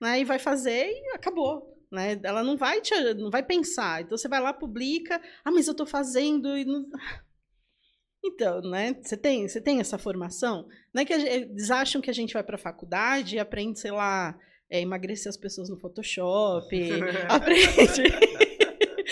né, e vai fazer e acabou. Né? Ela não vai, te, não vai pensar. Então você vai lá, publica. Ah, mas eu estou fazendo e não... (laughs) Então, né? Você tem, você tem essa formação? Não é que eles acham que a gente vai para a faculdade e aprende, sei lá, é, emagrecer as pessoas no Photoshop, (laughs) aprende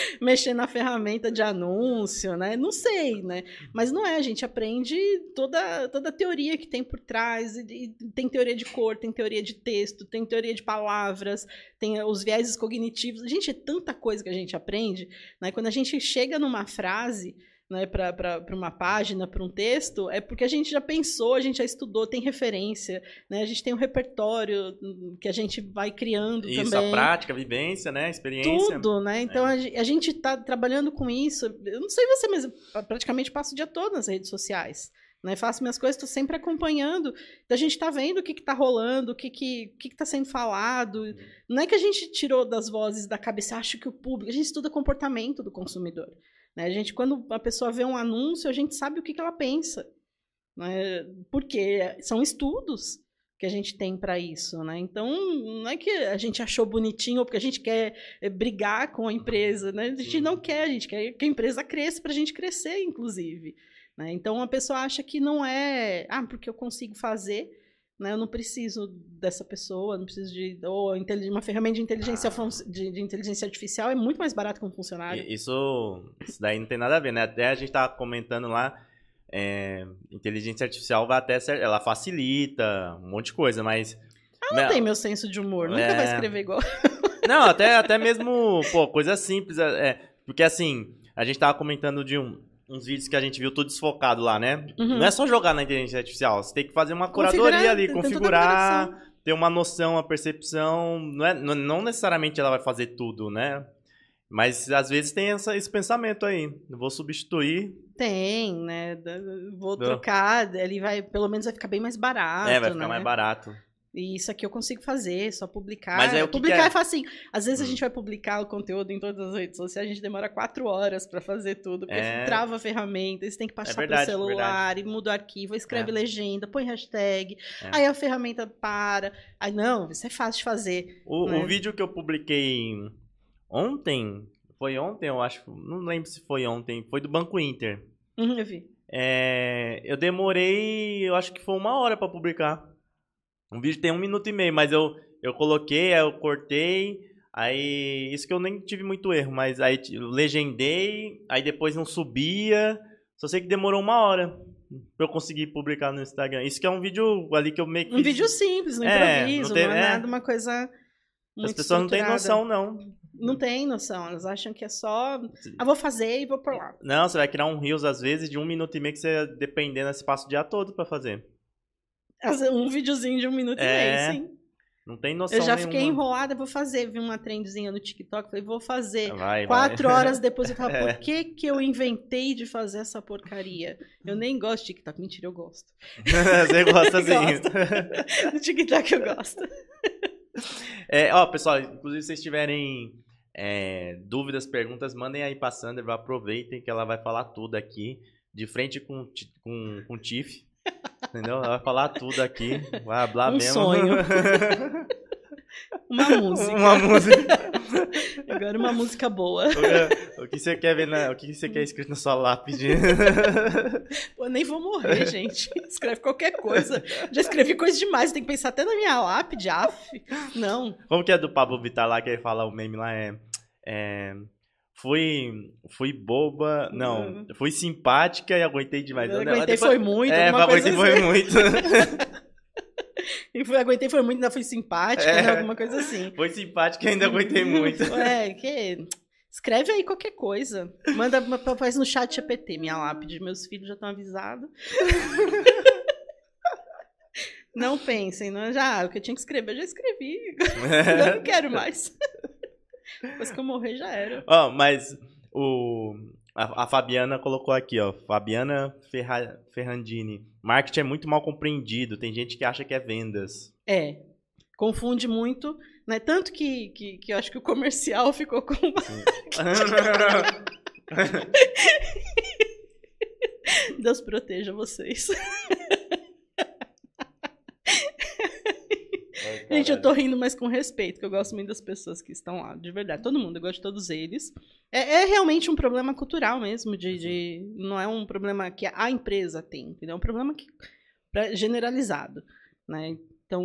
(laughs) mexer na ferramenta de anúncio, né? Não sei, né? Mas não é, a gente aprende toda, toda a teoria que tem por trás, e, e, tem teoria de cor, tem teoria de texto, tem teoria de palavras, tem os vieses cognitivos. Gente, é tanta coisa que a gente aprende, né? Quando a gente chega numa frase né, para uma página, para um texto, é porque a gente já pensou, a gente já estudou, tem referência, né? A gente tem um repertório que a gente vai criando isso, também. Isso, a prática, a vivência, né? A experiência. Tudo, né? Então, é. a gente está trabalhando com isso. Eu não sei você, mas eu praticamente passo o dia todo nas redes sociais. Né, faço minhas coisas, estou sempre acompanhando. Então, a gente está vendo o que está rolando, o que está que, que que tá sendo falado. Uhum. Não é que a gente tirou das vozes da cabeça, acho que o público. A gente estuda comportamento do consumidor. Né? A gente, quando a pessoa vê um anúncio, a gente sabe o que, que ela pensa. Né? Porque são estudos. que a gente tem para isso, né? Então, não é que a gente achou bonitinho ou porque a gente quer eh, brigar com a empresa, né? A gente não quer, a gente quer que a empresa cresça para a gente crescer, inclusive. Né? Então, a pessoa acha que não é, ah, porque eu consigo fazer, né? Eu não preciso dessa pessoa, não preciso de ou uma ferramenta de inteligência ah. de, de, inteligência artificial é muito mais barato que um funcionário. Isso, isso daí não tem nada a ver, né? Até a gente tava comentando lá é, inteligência artificial vai até ser, ela facilita um monte de coisa, mas ela não tem meu senso de humor, nunca é... vai escrever igual. (laughs) Não, até, até mesmo, pô, coisa simples, é, porque assim, a gente tava comentando de um, uns vídeos que a gente viu tudo desfocado lá, né? Uhum. Não é só jogar na inteligência artificial, você tem que fazer uma curadoria ali, configurar, ter uma noção, uma percepção, não, é, não necessariamente ela vai fazer tudo, né? Mas às vezes tem essa, esse pensamento aí. Vou substituir. Tem, né? Vou trocar, ele vai, pelo menos vai ficar bem mais barato. É, vai ficar né? mais barato. E isso aqui eu consigo fazer, só publicar. Mas é o que publicar que é? é facinho. Às vezes hum. a gente vai publicar o conteúdo em todas as redes sociais, a gente demora quatro horas para fazer tudo, porque é... trava a ferramenta, você tem que passar é verdade, pro celular verdade. e muda o arquivo, escreve é. legenda, põe hashtag, é. aí a ferramenta para. Aí não, isso é fácil de fazer. O, né? o vídeo que eu publiquei ontem, foi ontem, eu acho, não lembro se foi ontem, foi do Banco Inter. Uhum, eu vi. É, eu demorei, eu acho que foi uma hora para publicar. Um vídeo tem um minuto e meio, mas eu, eu coloquei, aí eu cortei, aí isso que eu nem tive muito erro, mas aí eu legendei, aí depois não subia, só sei que demorou uma hora pra eu conseguir publicar no Instagram. Isso que é um vídeo ali que eu meio que Um vídeo simples, no é, improviso, não, tem, não é, é nada uma coisa As pessoas não têm noção, não. Não tem noção, elas acham que é só. Ah, vou fazer e vou por lá. Não, você vai criar um Reels, às vezes, de um minuto e meio que você, dependendo, você passa o dia todo pra fazer. Um videozinho de um minuto é... e meio, sim. Não tem noção Eu já nenhuma. fiquei enrolada, vou fazer. Vi uma trendzinha no TikTok, falei, vou fazer. Vai, Quatro vai. horas depois eu (laughs) falo, é. por que que eu inventei de fazer essa porcaria? Eu nem gosto de TikTok. Mentira, eu gosto. (laughs) Você gosta (laughs) sim. no TikTok eu gosto. É, ó, pessoal, inclusive se vocês tiverem é, dúvidas, perguntas, mandem aí pra Sandra, aproveitem que ela vai falar tudo aqui, de frente com, com, com o Tiff. Entendeu? Ela vai falar tudo aqui. Vai hablar um mesmo. sonho. (laughs) uma música. Uma música. (laughs) Agora uma música boa. O que você quer ver na, o que você quer escrito na sua lápide? (laughs) Pô, nem vou morrer, gente. Escreve qualquer coisa. Já escrevi coisa demais, tem que pensar até na minha lápide, af. Não. Como que é do Pablo Vittar lá que ele fala o meme lá é, é fui, fui boba, não, uhum. fui simpática e aguentei demais. Eu aguentei depois, foi muito, É, aguentei foi assim. muito. (laughs) e fui, aguentei foi muito, ainda fui simpática, é, né, alguma coisa assim. Foi simpática e ainda aguentei muito. (laughs) É, que... Escreve aí qualquer coisa. Manda, faz no chat GPT, minha lápide. Meus filhos já estão avisados. (laughs) não pensem, não, já, o que eu tinha que escrever, eu já escrevi. eu não quero mais. Depois que eu morrer, já era. Ó, oh, mas o, a, a, Fabiana colocou aqui, ó. Fabiana Ferra, Ferrandini. Marketing é muito mal compreendido. Tem gente que acha que é vendas. É. Confunde muito, né? Tanto que, que, que eu acho que o comercial ficou com. (laughs) (laughs) Deus proteja vocês. Gente, eu tô rindo, mas com respeito, porque eu gosto muito das pessoas que estão lá, de verdade. Todo mundo, eu gosto de todos eles. É, é realmente um problema cultural mesmo, de, de, não é um problema que a empresa tem, entendeu? É um problema que, pra, generalizado, né? Então,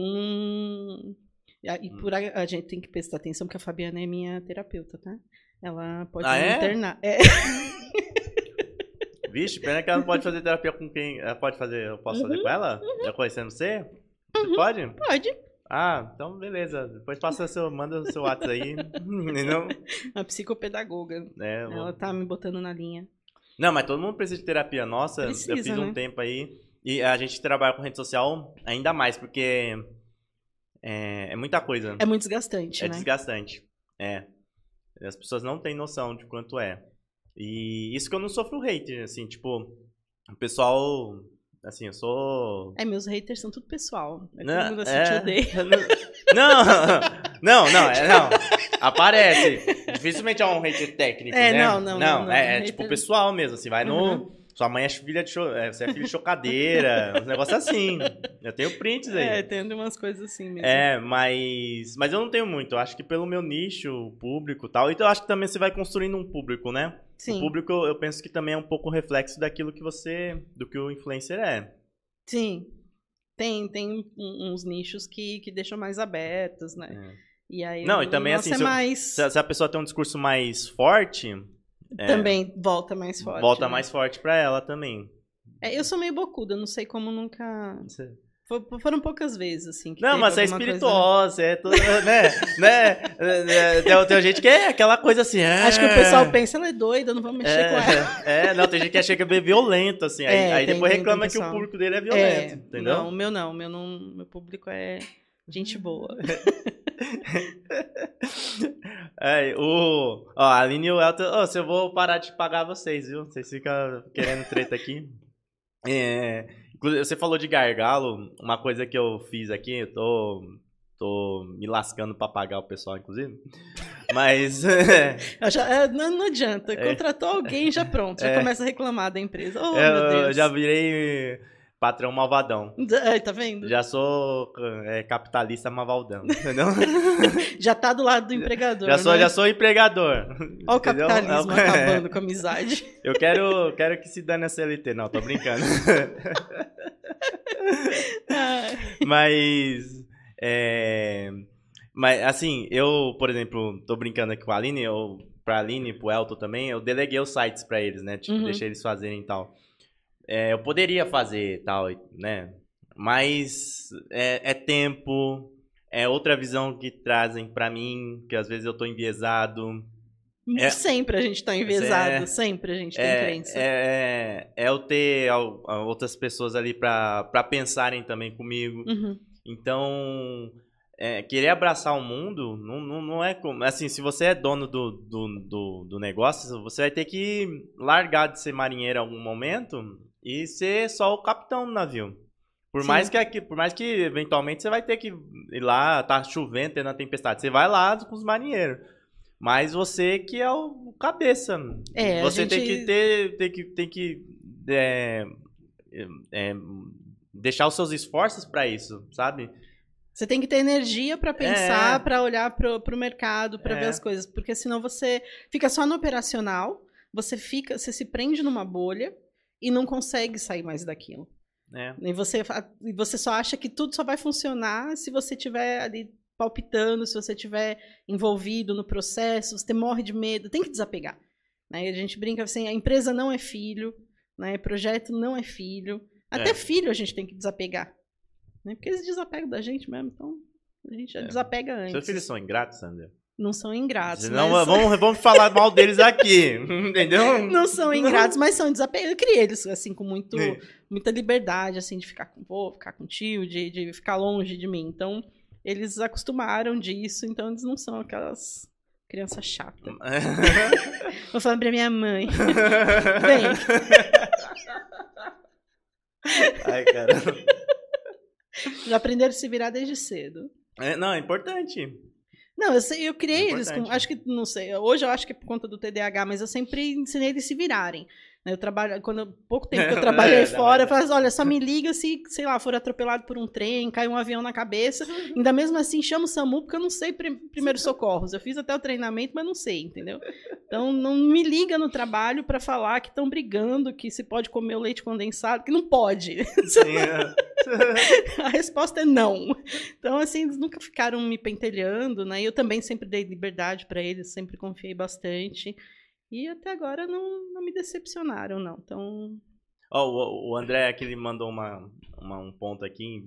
e por a, a, gente tem que prestar atenção, porque a Fabiana é minha terapeuta, tá? Ela pode ah, é? internar. É. (laughs) Vixe, pena que ela não pode fazer terapia com quem. Ela pode fazer. Eu posso uhum, fazer com ela? Uhum. Já conhecendo você? Você uhum, pode? Pode. Ah, então beleza. Depois passa seu, manda o seu WhatsApp aí. (laughs) Não? A psicopedagoga. É, Ela tá me botando na linha. Não, mas todo mundo precisa de terapia. Nossa, precisa, eu fiz um né? tempo aí. E a gente trabalha com rede social ainda mais, porque é, é muita coisa. É muito desgastante, é né? É desgastante. É. As pessoas não têm noção de quanto é. E isso que eu não sofro hater, assim, tipo, o pessoal Assim, eu sou. É, meus haters são tudo pessoal. É não, todo mundo assim é... te odeia. (laughs) Não, não, não, é, não. Aparece. Dificilmente é um hater técnico, é, né? Não, não, não. não, é, é tipo pessoal mesmo, assim, vai uhum. no. sua mãe é filha de cho... é, você é filho de chocadeira, uns negócios assim. Eu tenho prints aí. É, tendo umas coisas assim mesmo. É, mas. Mas eu não tenho muito. Eu acho que pelo meu nicho, público e tal. Então eu acho que também você vai construindo um público, né? Sim. O público, eu penso que também é um pouco reflexo daquilo que você. do que o influencer é. Sim. Tem, tem uns nichos que, que deixam mais abertos, né? É. E aí Não, e também, assim, é se mais. Se, a- pessoa tem um discurso mais forte, é, Também volta mais forte. volta né? mais forte pra ela também. É, eu sou meio bocuda, não sei como nunca. Você- Foram poucas vezes, assim. Não, mas é alguma coisa- espirituosa, é tudo, né? (laughs) né? É, Tem, tem gente que é aquela coisa assim. Acho que o é, pessoal pensa, ela é doida, não vou mexer com ela. É, é, não, tem gente que acha que é violento, assim. Aí, É, aí tem- depois reclama que o público dele é É, violento, entendeu? Não, o meu não. O meu, não, meu público é gente boa. (laughs) É, o, ó, a Aline e o Elton, ó, se eu vou parar de pagar vocês, viu? Vocês ficam querendo treta aqui. É, você falou de gargalo, uma coisa que eu fiz aqui, eu tô, tô me lascando pra pagar o pessoal, inclusive. (laughs) Mas, já- é, não, não adianta. É. Contratou alguém, já pronto. Já É. começa a reclamar da empresa. Oh, eu, meu Deus. já virei patrão malvadão. Ai, tá vendo? Já... Já sou é, capitalista malvadão, entendeu? (laughs) tá do lado do empregador. já, sou, né? já sou empregador. Olha o capitalismo (laughs) É. acabando com a amizade. Eu quero, quero que se dane a CLT. Não, tô brincando. (laughs) Mas, é, mas, assim, eu, por exemplo, tô brincando aqui com a Aline, eu, pra Aline, pro Elton também, eu deleguei os sites pra eles, né? Tipo, Uhum. deixei eles fazerem e tal. É, eu poderia fazer tal, né? Mas é, é tempo, é outra visão que trazem pra mim, que às vezes eu tô enviesado. É. Sempre a gente tá envezado. É. Sempre a gente tem É, crença. é, é eu ter outras pessoas ali pra, pra pensarem também comigo. Uhum. Então, é, querer abraçar o mundo não, não, não é como. Assim, se você é dono do, do, do, do negócio, você vai ter que largar de ser marinheiro em algum momento e ser só o capitão do navio. Por Sim. mais que, aqui- por mais que eventualmente você vai ter que ir lá, tá chovendo, tendo a tempestade. Você vai lá com os marinheiros. Mas você que é o cabeça. É, você tem gente- que ter. Tem que, tem que é, é, deixar os seus esforços pra isso, sabe? Você tem que ter energia pra pensar, É. pra olhar pro, pro mercado, pra É. ver as coisas, porque senão você fica só no operacional, você fica, você se prende numa bolha e não consegue sair mais daquilo. É. E você, você só acha que tudo só vai funcionar se você estiver ali palpitando, se você estiver envolvido no processo, você morre de medo, tem que desapegar. Né? A gente brinca assim, a empresa não é filho, né? projeto não é filho. Até É. filho a gente tem que desapegar. Né? Porque eles desapegam da gente mesmo, então a gente já É. desapega antes. Seus filhos são ingratos, Sandra? Não são ingratos. Senão mas- vamos, vamos falar mal deles aqui. (laughs) Entendeu? Não são ingratos, mas são desapegados. Eu criei eles assim com muito, muita liberdade, assim, de ficar com o vô, ficar com o tio, de, de ficar longe de mim. Então, eles acostumaram disso, então eles não são aquelas crianças chatas. (laughs) Vou falar pra minha mãe. (laughs) Vem. Ai, cara. Já aprenderam a se virar desde cedo. É, não, é importante. Não, eu, sei, eu criei É eles com. Acho que, não sei, hoje eu acho que é por conta do TDAH, mas eu sempre ensinei eles a se virarem. Né? Eu trabalho, quando pouco tempo que eu (laughs) trabalhei É, fora, eu falava assim, olha, só me liga se, sei lá, for atropelado por um trem, cai um avião na cabeça. Ainda mesmo assim, chama o SAMU, porque eu não sei prim primeiros (laughs) socorros. Eu fiz até o treinamento, mas não sei, entendeu? Então, não me liga no trabalho pra falar que estão brigando, que se pode comer o leite condensado, que não pode. Sim, é. (laughs) A resposta é não. Então, assim, eles nunca ficaram me pentelhando, né? Eu também sempre dei liberdade para eles, sempre confiei bastante. E até agora não, não me decepcionaram, não. Então, Ó, o, o André aqui ele mandou uma, uma- um ponto aqui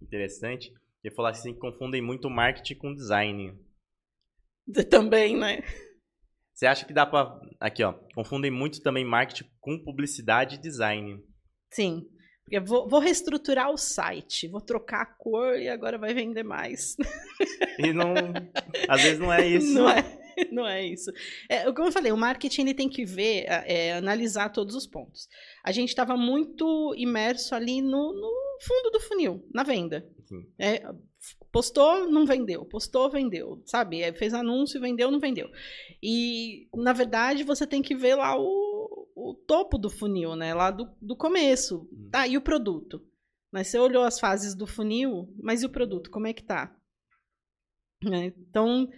interessante. Ele falou assim que confundem muito marketing com design. também, né? Você acha que dá pra. Aqui, ó. Confundem muito também marketing com publicidade e design. Sim. Porque vou, vou reestruturar o site, vou trocar a cor e agora vai vender mais. E não. às vezes não é (laughs) isso. Não é, (laughs) não é isso. É, como eu falei, o marketing ele tem que ver, é, analisar todos os pontos. A gente estava muito imerso ali no, no fundo do funil, na venda. Sim. É, postou, não vendeu. Postou, vendeu. Sabe? É, fez anúncio, vendeu, não vendeu. E, na verdade, você tem que ver lá o, o topo do funil, né? Lá do, do começo. Hum. Tá, e o produto? Mas você olhou as fases do funil, mas e o produto? Como é que tá? Né? Então,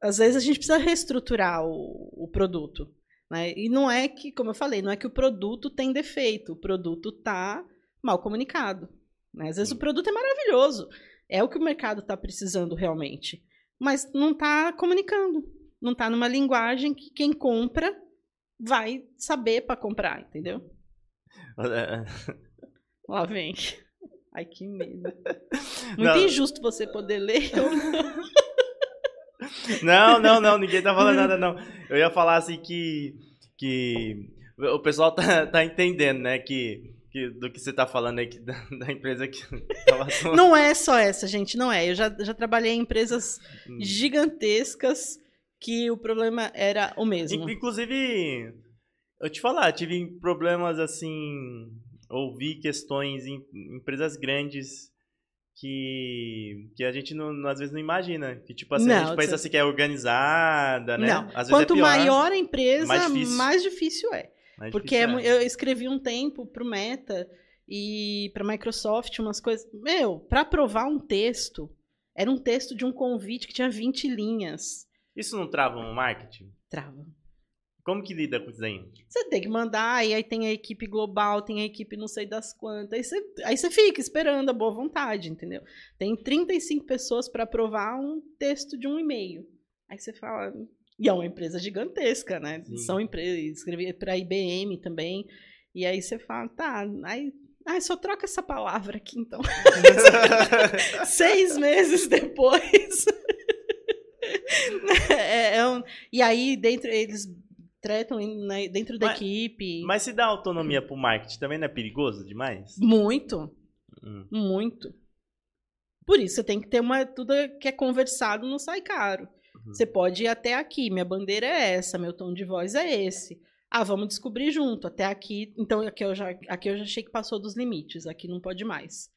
às vezes a gente precisa reestruturar o, o produto. Né? E não é que, como eu falei, não é que o produto tem defeito, o produto tá mal comunicado. Né? Às vezes o produto é maravilhoso, é o que o mercado está precisando realmente, mas não está comunicando, não está numa linguagem que quem compra vai saber para comprar, entendeu? (laughs) Lá vem. Ai, que medo. (laughs) Muito Não. injusto você poder ler. Eu (laughs) não. Não, não, ninguém tá falando nada, não. Eu ia falar assim que. que o pessoal tá, tá entendendo, né? Que, que do que você tá falando aí, que, da, da empresa que atuando. não é só essa, gente, não é. Eu já, já trabalhei em empresas Hum. gigantescas que o problema era o mesmo. In- Inclusive, eu te falar, tive problemas assim. Ouvi questões em empresas grandes que, que a gente não, às vezes não imagina. Que tipo assim, a Não, gente pensa assim que é organizada, né? Não, Às vezes quanto é pior, maior a empresa, mais mais difícil. difícil, é. mas Porque é difícil mu- eu escrevi um tempo pro Meta e pra Microsoft umas coisas. Meu, pra aprovar um texto, era um texto de um convite que tinha 20 linhas. Isso não trava um marketing? Trava. Como que lida com isso aí? Você tem que mandar, e aí tem a equipe global, tem a equipe não sei das quantas. Aí você, aí você fica esperando a boa vontade, entendeu? Tem 35 pessoas para aprovar um texto de um e-mail. Aí você fala. E é uma empresa gigantesca, né? Sim. São empresas. Escrevi para IBM também. E aí você fala, tá, aí. Ai, só troca essa palavra aqui, então. (laughs) Seis meses depois. (laughs) É, é um- e aí, dentro, eles tratam em- na- dentro da Mas- equipe. Mas se dá autonomia pro marketing, também não é perigoso demais? Muito, Hum. muito. Por isso, você tem que ter uma. Tudo que é conversado não sai caro. Uhum. Você pode ir até aqui. Minha bandeira é essa, meu tom de voz é esse. Ah, vamos descobrir junto. Até aqui. Então, aqui eu já, aqui eu já achei que passou dos limites. Aqui não pode mais.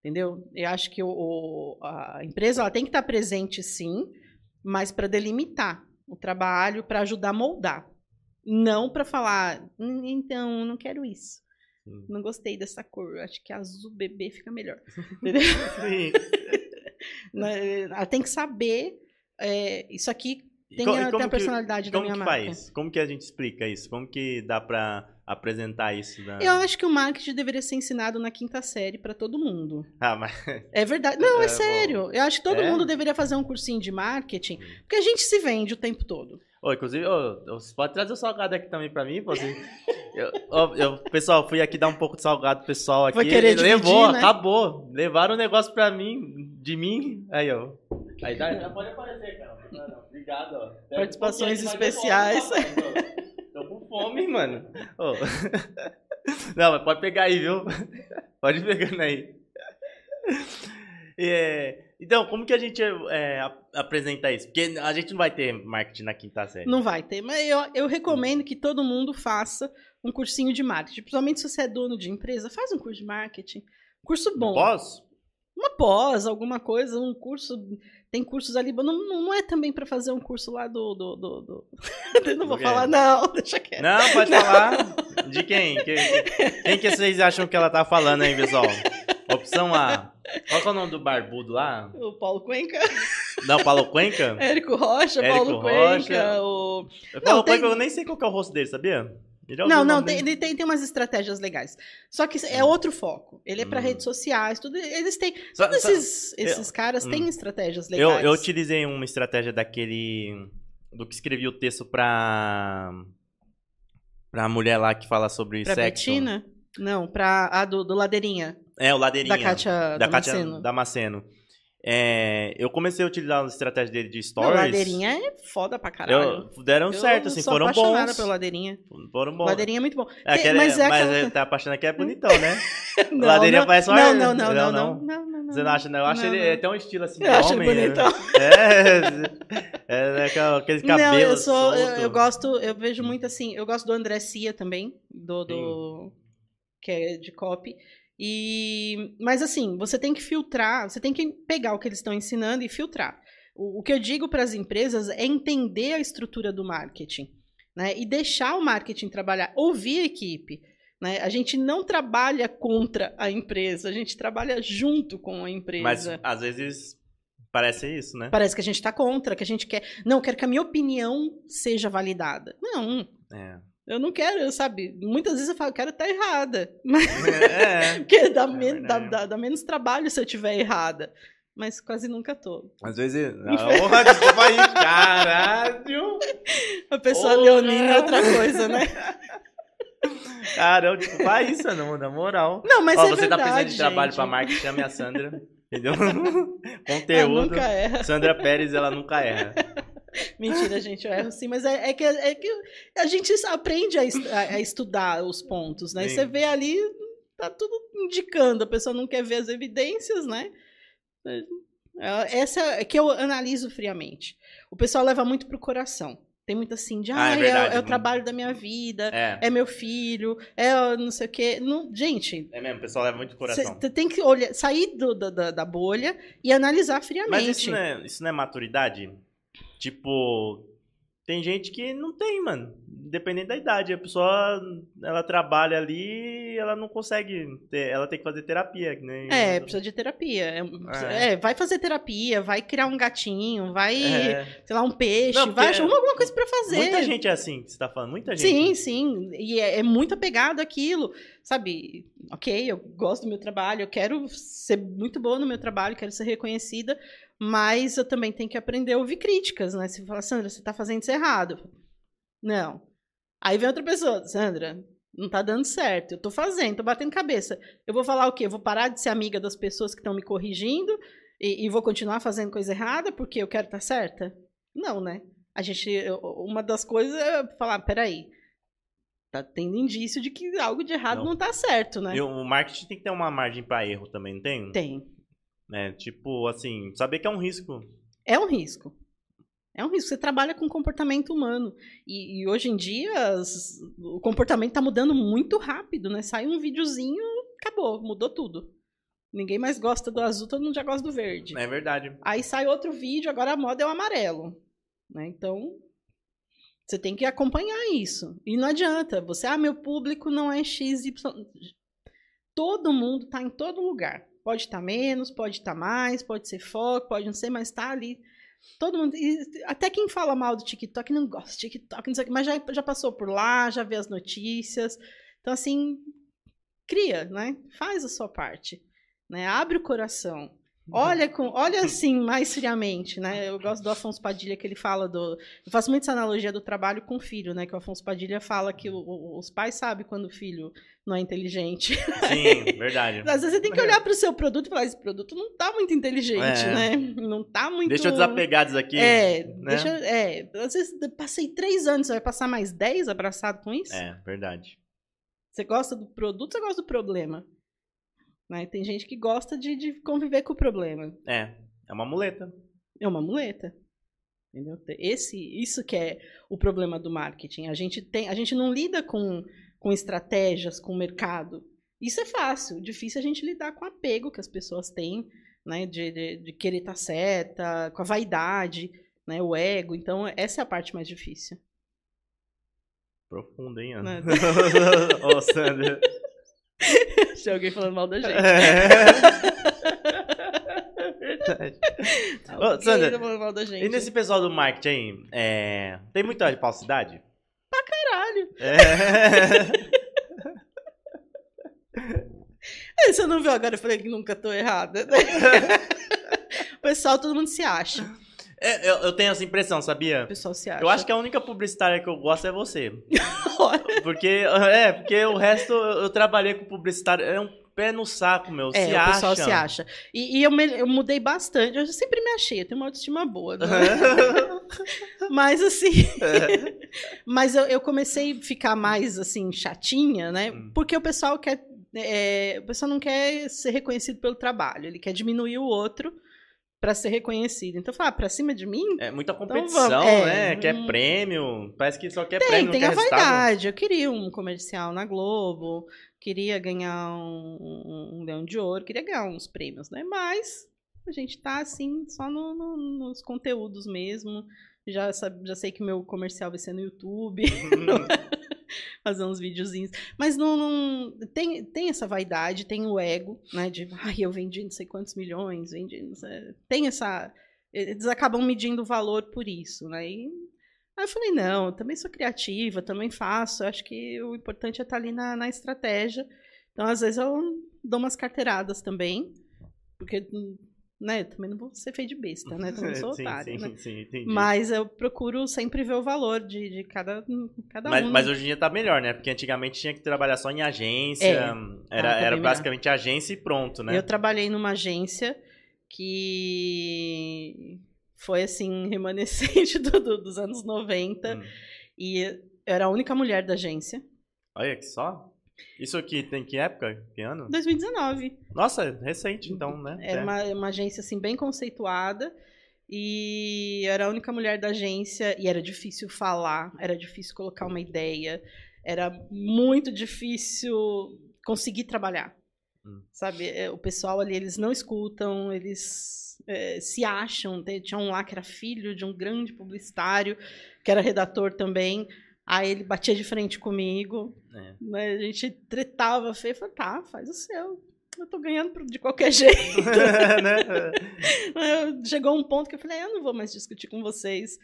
Entendeu? Eu acho que o- a empresa ela tem que estar presente, sim, mas para delimitar o trabalho, para ajudar a moldar. Não para falar, "Hum, então, não quero isso. Sim. Não gostei dessa cor. Acho que azul bebê fica melhor. (laughs) Entendeu? Sim. (laughs) Né, Ela tem que saber. é, isso aqui tem, a, tem a que- personalidade da Como minha que marca. faz? Como que a gente explica isso? Como que dá pra apresentar isso? Na... Eu acho que o marketing deveria ser ensinado na quinta série para todo mundo. Ah, mas... (laughs) É verdade. Não, é, É, sério. Eu acho que todo É? mundo deveria fazer um cursinho de marketing, porque a gente se vende o tempo todo. Ô, inclusive, ô, você pode trazer o salgado aqui também pra mim? Você... Eu, ó, eu- pessoal, fui aqui dar um pouco de salgado pro pessoal aqui. Vai querer Ele levou, dividir, né? acabou. Levaram o negócio pra mim, de mim. Aí, ó. Aí dá, já pode aparecer, cara. Não, não, Obrigado, ó. Participações um especiais. ó. Tô com fome, mano. Ô. (laughs) Não, mas pode pegar aí, viu? Pode ir pegando aí. É, então, como que a gente é, ap- apresenta isso? Porque a gente não vai ter marketing na quinta série. Não vai ter. Mas eu, eu recomendo que todo mundo faça um cursinho de marketing. Principalmente se você é dono de empresa, faz um curso de marketing. Curso bom. Posso? Uma pós, alguma coisa, um curso. Tem cursos ali. Não, não, não é também para fazer um curso lá do. do, do, do- (laughs) não vou falar, não, (laughs) deixa quieto. Não, pode falar. De quem? Quem, quem que vocês acham que ela tá falando aí, pessoal? Opção A. Qual é o nome do barbudo lá? O Paulo Cuenca, Não, Paulo Cuenca? (laughs) Érico Rocha, Érico Paulo Rocha. Cuenca, o. Paulo tem- Cuenca, eu nem sei qual é o rosto dele, sabia? Eu Não, não, tem, ele tem, tem umas estratégias legais. Só que é outro foco. Ele é para Hum. redes sociais, tudo. Eles têm. Só- Todos só- esses, esses caras hum. têm estratégias eu, legais. eu utilizei uma estratégia daquele. Do que escrevi o texto pra. Pra mulher lá que fala sobre Pra sexo. Betina? Não, pra. A do, do Ladeirinha. É, o Ladeirinha. Da Kátia da Kátia Damasceno. Damasceno. É, eu comecei a utilizar a estratégia dele de Não, stories. Ladeirinha é foda pra caralho. Eu, deram certo, assim, sou foram apaixonada bons. pelo Ladeirinha. Foram bons. Ladeirinha é muito bom. É, aquele- mas mas é aquela- tá apaixonado que é (laughs) bonitão, né? Não, Ladeirinha não, parece um não, não, não, não, não, não. não, não, Você não acha, não? Eu acho ele é, um estilo assim de Eu acho homem. ele né? bonitão. (laughs) É, é, é aquela- aqueles Não, eu sou, eu, eu gosto, eu vejo muito assim, eu gosto do André Cia também, do, do que é de copy. E mas assim, você tem que filtrar, você tem que pegar o que eles estão ensinando e filtrar. O, o que eu digo para as empresas é entender a estrutura do marketing. né? E deixar o marketing trabalhar, ouvir a equipe. Né? A gente não trabalha contra a empresa, a gente trabalha junto com a empresa. Mas às vezes parece isso, né? Parece que a gente está contra, que a gente quer. Não, eu quero que a minha opinião seja validada. Não. É. Eu não quero, sabe? Muitas vezes eu falo, eu quero estar errada. Mas... É. (laughs) Porque dá, É men- dá, dá- dá menos trabalho se eu estiver errada. Mas quase nunca tô. Às vezes. Porra, desculpa aí, caralho! A pessoa Porra! leonina é outra coisa, né? (laughs) Caramba, desculpa isso, não, na moral. Não, mas Ó, é você verdade, tá precisando de trabalho gente. pra marketing, chame a Sandra. Entendeu? (laughs) Ela Conteúdo. nunca erra. Sandra Pérez, ela nunca erra. (laughs) Mentira, gente, eu erro sim, mas é, é que, é que a gente aprende a, est- a- estudar os pontos, né? E. Você vê ali, tá tudo indicando, a pessoa não quer ver as evidências, né? É, Essa é que eu analiso friamente. O pessoal leva muito pro coração. Tem muito assim de, Ah, é ah, é, verdade. é o trabalho da minha vida, É. é meu filho, é não sei o quê. Não, gente, É mesmo, o pessoal leva muito coração. você tem que olhar, sair do- da, da, da bolha e analisar friamente. Mas isso não, é, isso não é maturidade? Tipo, tem gente que não tem, mano. Independente da idade. A pessoa, ela trabalha ali ela não consegue ter, ela tem que fazer terapia. nem- É, precisa de terapia. É, precisa- é, vai fazer terapia, vai criar um gatinho, vai, É. sei lá, um peixe, Não, vai achar alguma coisa pra fazer. Muita gente é assim que você tá falando, muita gente. Sim, sim. E é, é muito apegado àquilo. Sabe, ok, eu gosto do meu trabalho, eu quero ser muito boa no meu trabalho, quero ser reconhecida, mas eu também tenho que aprender a ouvir críticas, né? Se fala, Sandra, você tá fazendo isso errado. Não. Aí vem outra pessoa, Sandra, não tá dando certo, eu tô fazendo, tô batendo cabeça. Eu vou falar o quê? Eu vou parar de ser amiga das pessoas que estão me corrigindo e, e vou continuar fazendo coisa errada porque eu quero estar certa? Não, né? A gente, uma das coisas é falar, peraí, tá tendo indício de que algo de errado Não. não, tá certo, né? E o marketing tem que ter uma margem pra erro também, não tem? Tem. Né? Tipo, assim, saber que é um risco. É um risco. É um risco. Você trabalha com comportamento humano. E, e hoje em dia, as- o comportamento tá mudando muito rápido, né? Sai um videozinho, acabou, mudou tudo. Ninguém mais gosta do azul, todo mundo já gosta do verde. É verdade. Aí sai outro vídeo, agora a moda é o amarelo. Né? Então, você tem que acompanhar isso. E não adianta. Você, ah, meu público não é XY. Todo mundo tá em todo lugar. Pode estar menos, pode estar mais, pode ser foco, pode não ser, mas tá ali. Todo mundo. até quem fala mal do TikTok não gosta de TikTok, não sei o mas já, já passou por lá, já vê as notícias. Então, assim, cria, né? Faz a sua parte. Né? Abre o coração. Olha, com, olha assim, mais friamente, né? Eu gosto do Afonso Padilha, que ele fala do. Eu faço muito essa analogia do trabalho com o filho, né? Que o Afonso Padilha fala que o- o- os pais sabem quando o filho não é inteligente. Sim, (laughs) verdade. Às vezes você tem que olhar para o seu produto e falar: esse produto não tá muito inteligente, É. né? Não tá muito. Deixa eu desapegar disso aqui. É, né? deixa, é, às vezes passei três anos, você vai passar mais dez abraçado com isso? É, verdade. Você gosta do produto, você gosta do problema. Né? Tem gente que gosta de, de conviver com o problema. É, é uma muleta. É uma muleta. Entendeu? Esse, isso que é o problema do marketing. A gente, tem, a gente não lida com, com estratégias, com mercado. Isso é fácil. Difícil a gente lidar com o apego que as pessoas têm, né? De, de, de querer estar certa, com a vaidade, né? o ego. Então, essa é a parte mais difícil. Profundo, hein, Ana? Né? (laughs) Ô, Sandra. Se alguém falando mal da gente. É. (laughs) Verdade. Ô, Sandra, tá falando mal da gente. E nesse pessoal do marketing aí, é, tem muita falsidade? Caralho. É. (laughs) É, Você não viu agora? Eu falei que nunca tô errada. (laughs) o pessoal, todo mundo se acha. É, eu, eu tenho essa impressão, O sabia? pessoal se acha. Eu acho que a única publicitária que eu gosto é você. (laughs) Porque, é, porque o resto eu, eu trabalhei com publicitário. É um pé no saco, meu. É, se o acha. pessoal se acha. E, e eu, me- eu mudei bastante. Eu sempre me achei, eu tenho uma autoestima boa. né? (laughs) Mas assim. (laughs) mas eu, eu comecei a ficar mais assim, chatinha, né? Hum. Porque o pessoal quer. é, o pessoal não quer ser reconhecido pelo trabalho, ele quer diminuir o outro pra ser reconhecido. Então, falar, ah, pra cima de mim, É muita vamos, competição, é, né? Quer hum. prêmio. Parece que só quer Tem, prêmio, tem não a quer resultado. vaidade. Eu queria um comercial na Globo, queria ganhar um, um- leão de ouro, queria ganhar uns prêmios, né? Mas a gente tá assim, só no- no- nos conteúdos mesmo. Já, já sei que meu comercial vai ser no YouTube. (laughs) (laughs) fazer uns videozinhos. Mas não, não, tem, tem essa vaidade, tem o ego, né? De ai, eu vendi não sei quantos milhões, vendi. Não sei. Tem essa. Eles acabam medindo o valor por isso, né? E, aí eu falei, não, eu também sou criativa, também faço. Acho que o importante é estar ali na, na estratégia. Então, às vezes, eu dou umas carteiradas também, porque né? Também não vou ser feio de besta, né? Também (laughs) sou otária, sim, né? sim, sim, entendi. Mas eu procuro sempre ver o valor de, de cada, cada mas, um. mas hoje em dia tá melhor, né? Porque antigamente tinha que trabalhar só em agência. É. Era, Ah, tá era basicamente agência e pronto, né? Eu trabalhei numa agência que foi, assim, remanescente (laughs) do- do- dos anos 90. Hum. E eu era a única mulher da agência. Olha que só. Isso aqui tem que época? Que ano? 2019. Nossa, recente então, né? Era É. uma, uma agência, assim, bem conceituada. E eu era a única mulher da agência. E era difícil falar, era difícil colocar uma ideia. Era muito difícil conseguir trabalhar. Hum. Sabe? É, O pessoal ali, eles não escutam, eles é, se acham. Tinha um lá que era filho de um grande publicitário, que era redator também. Aí ele batia de frente comigo. É. né? A gente tretava feio. Falei, tá, faz o seu. Eu tô ganhando de qualquer (laughs) jeito. (laughs) Né? Eu- Chegou um ponto que eu falei, "Ah, eu não vou mais discutir com vocês.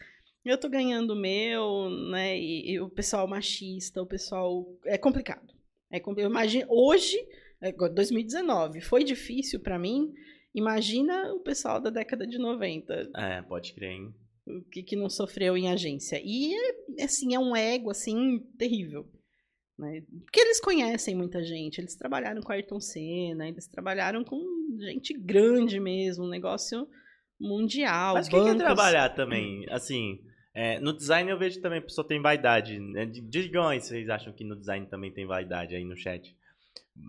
Eu tô ganhando o meu, né? E, e o pessoal machista, o pessoal. É complicado. É, eu imagino. Hoje, é, agora, 2019, foi difícil pra mim. Imagina o pessoal da década de 90, É, pode crer, hein? O que, que não sofreu em agência. E, é, assim, é um ego, assim, terrível. Né? Porque eles conhecem muita gente, eles trabalharam com Ayrton Senna, eles trabalharam com gente grande mesmo, um negócio mundial. Mas o que que é bancos. trabalhar também? Assim, é, no design eu vejo também a pessoa tem vaidade. Né? Digam aí se vocês acham que no design também tem vaidade aí no chat.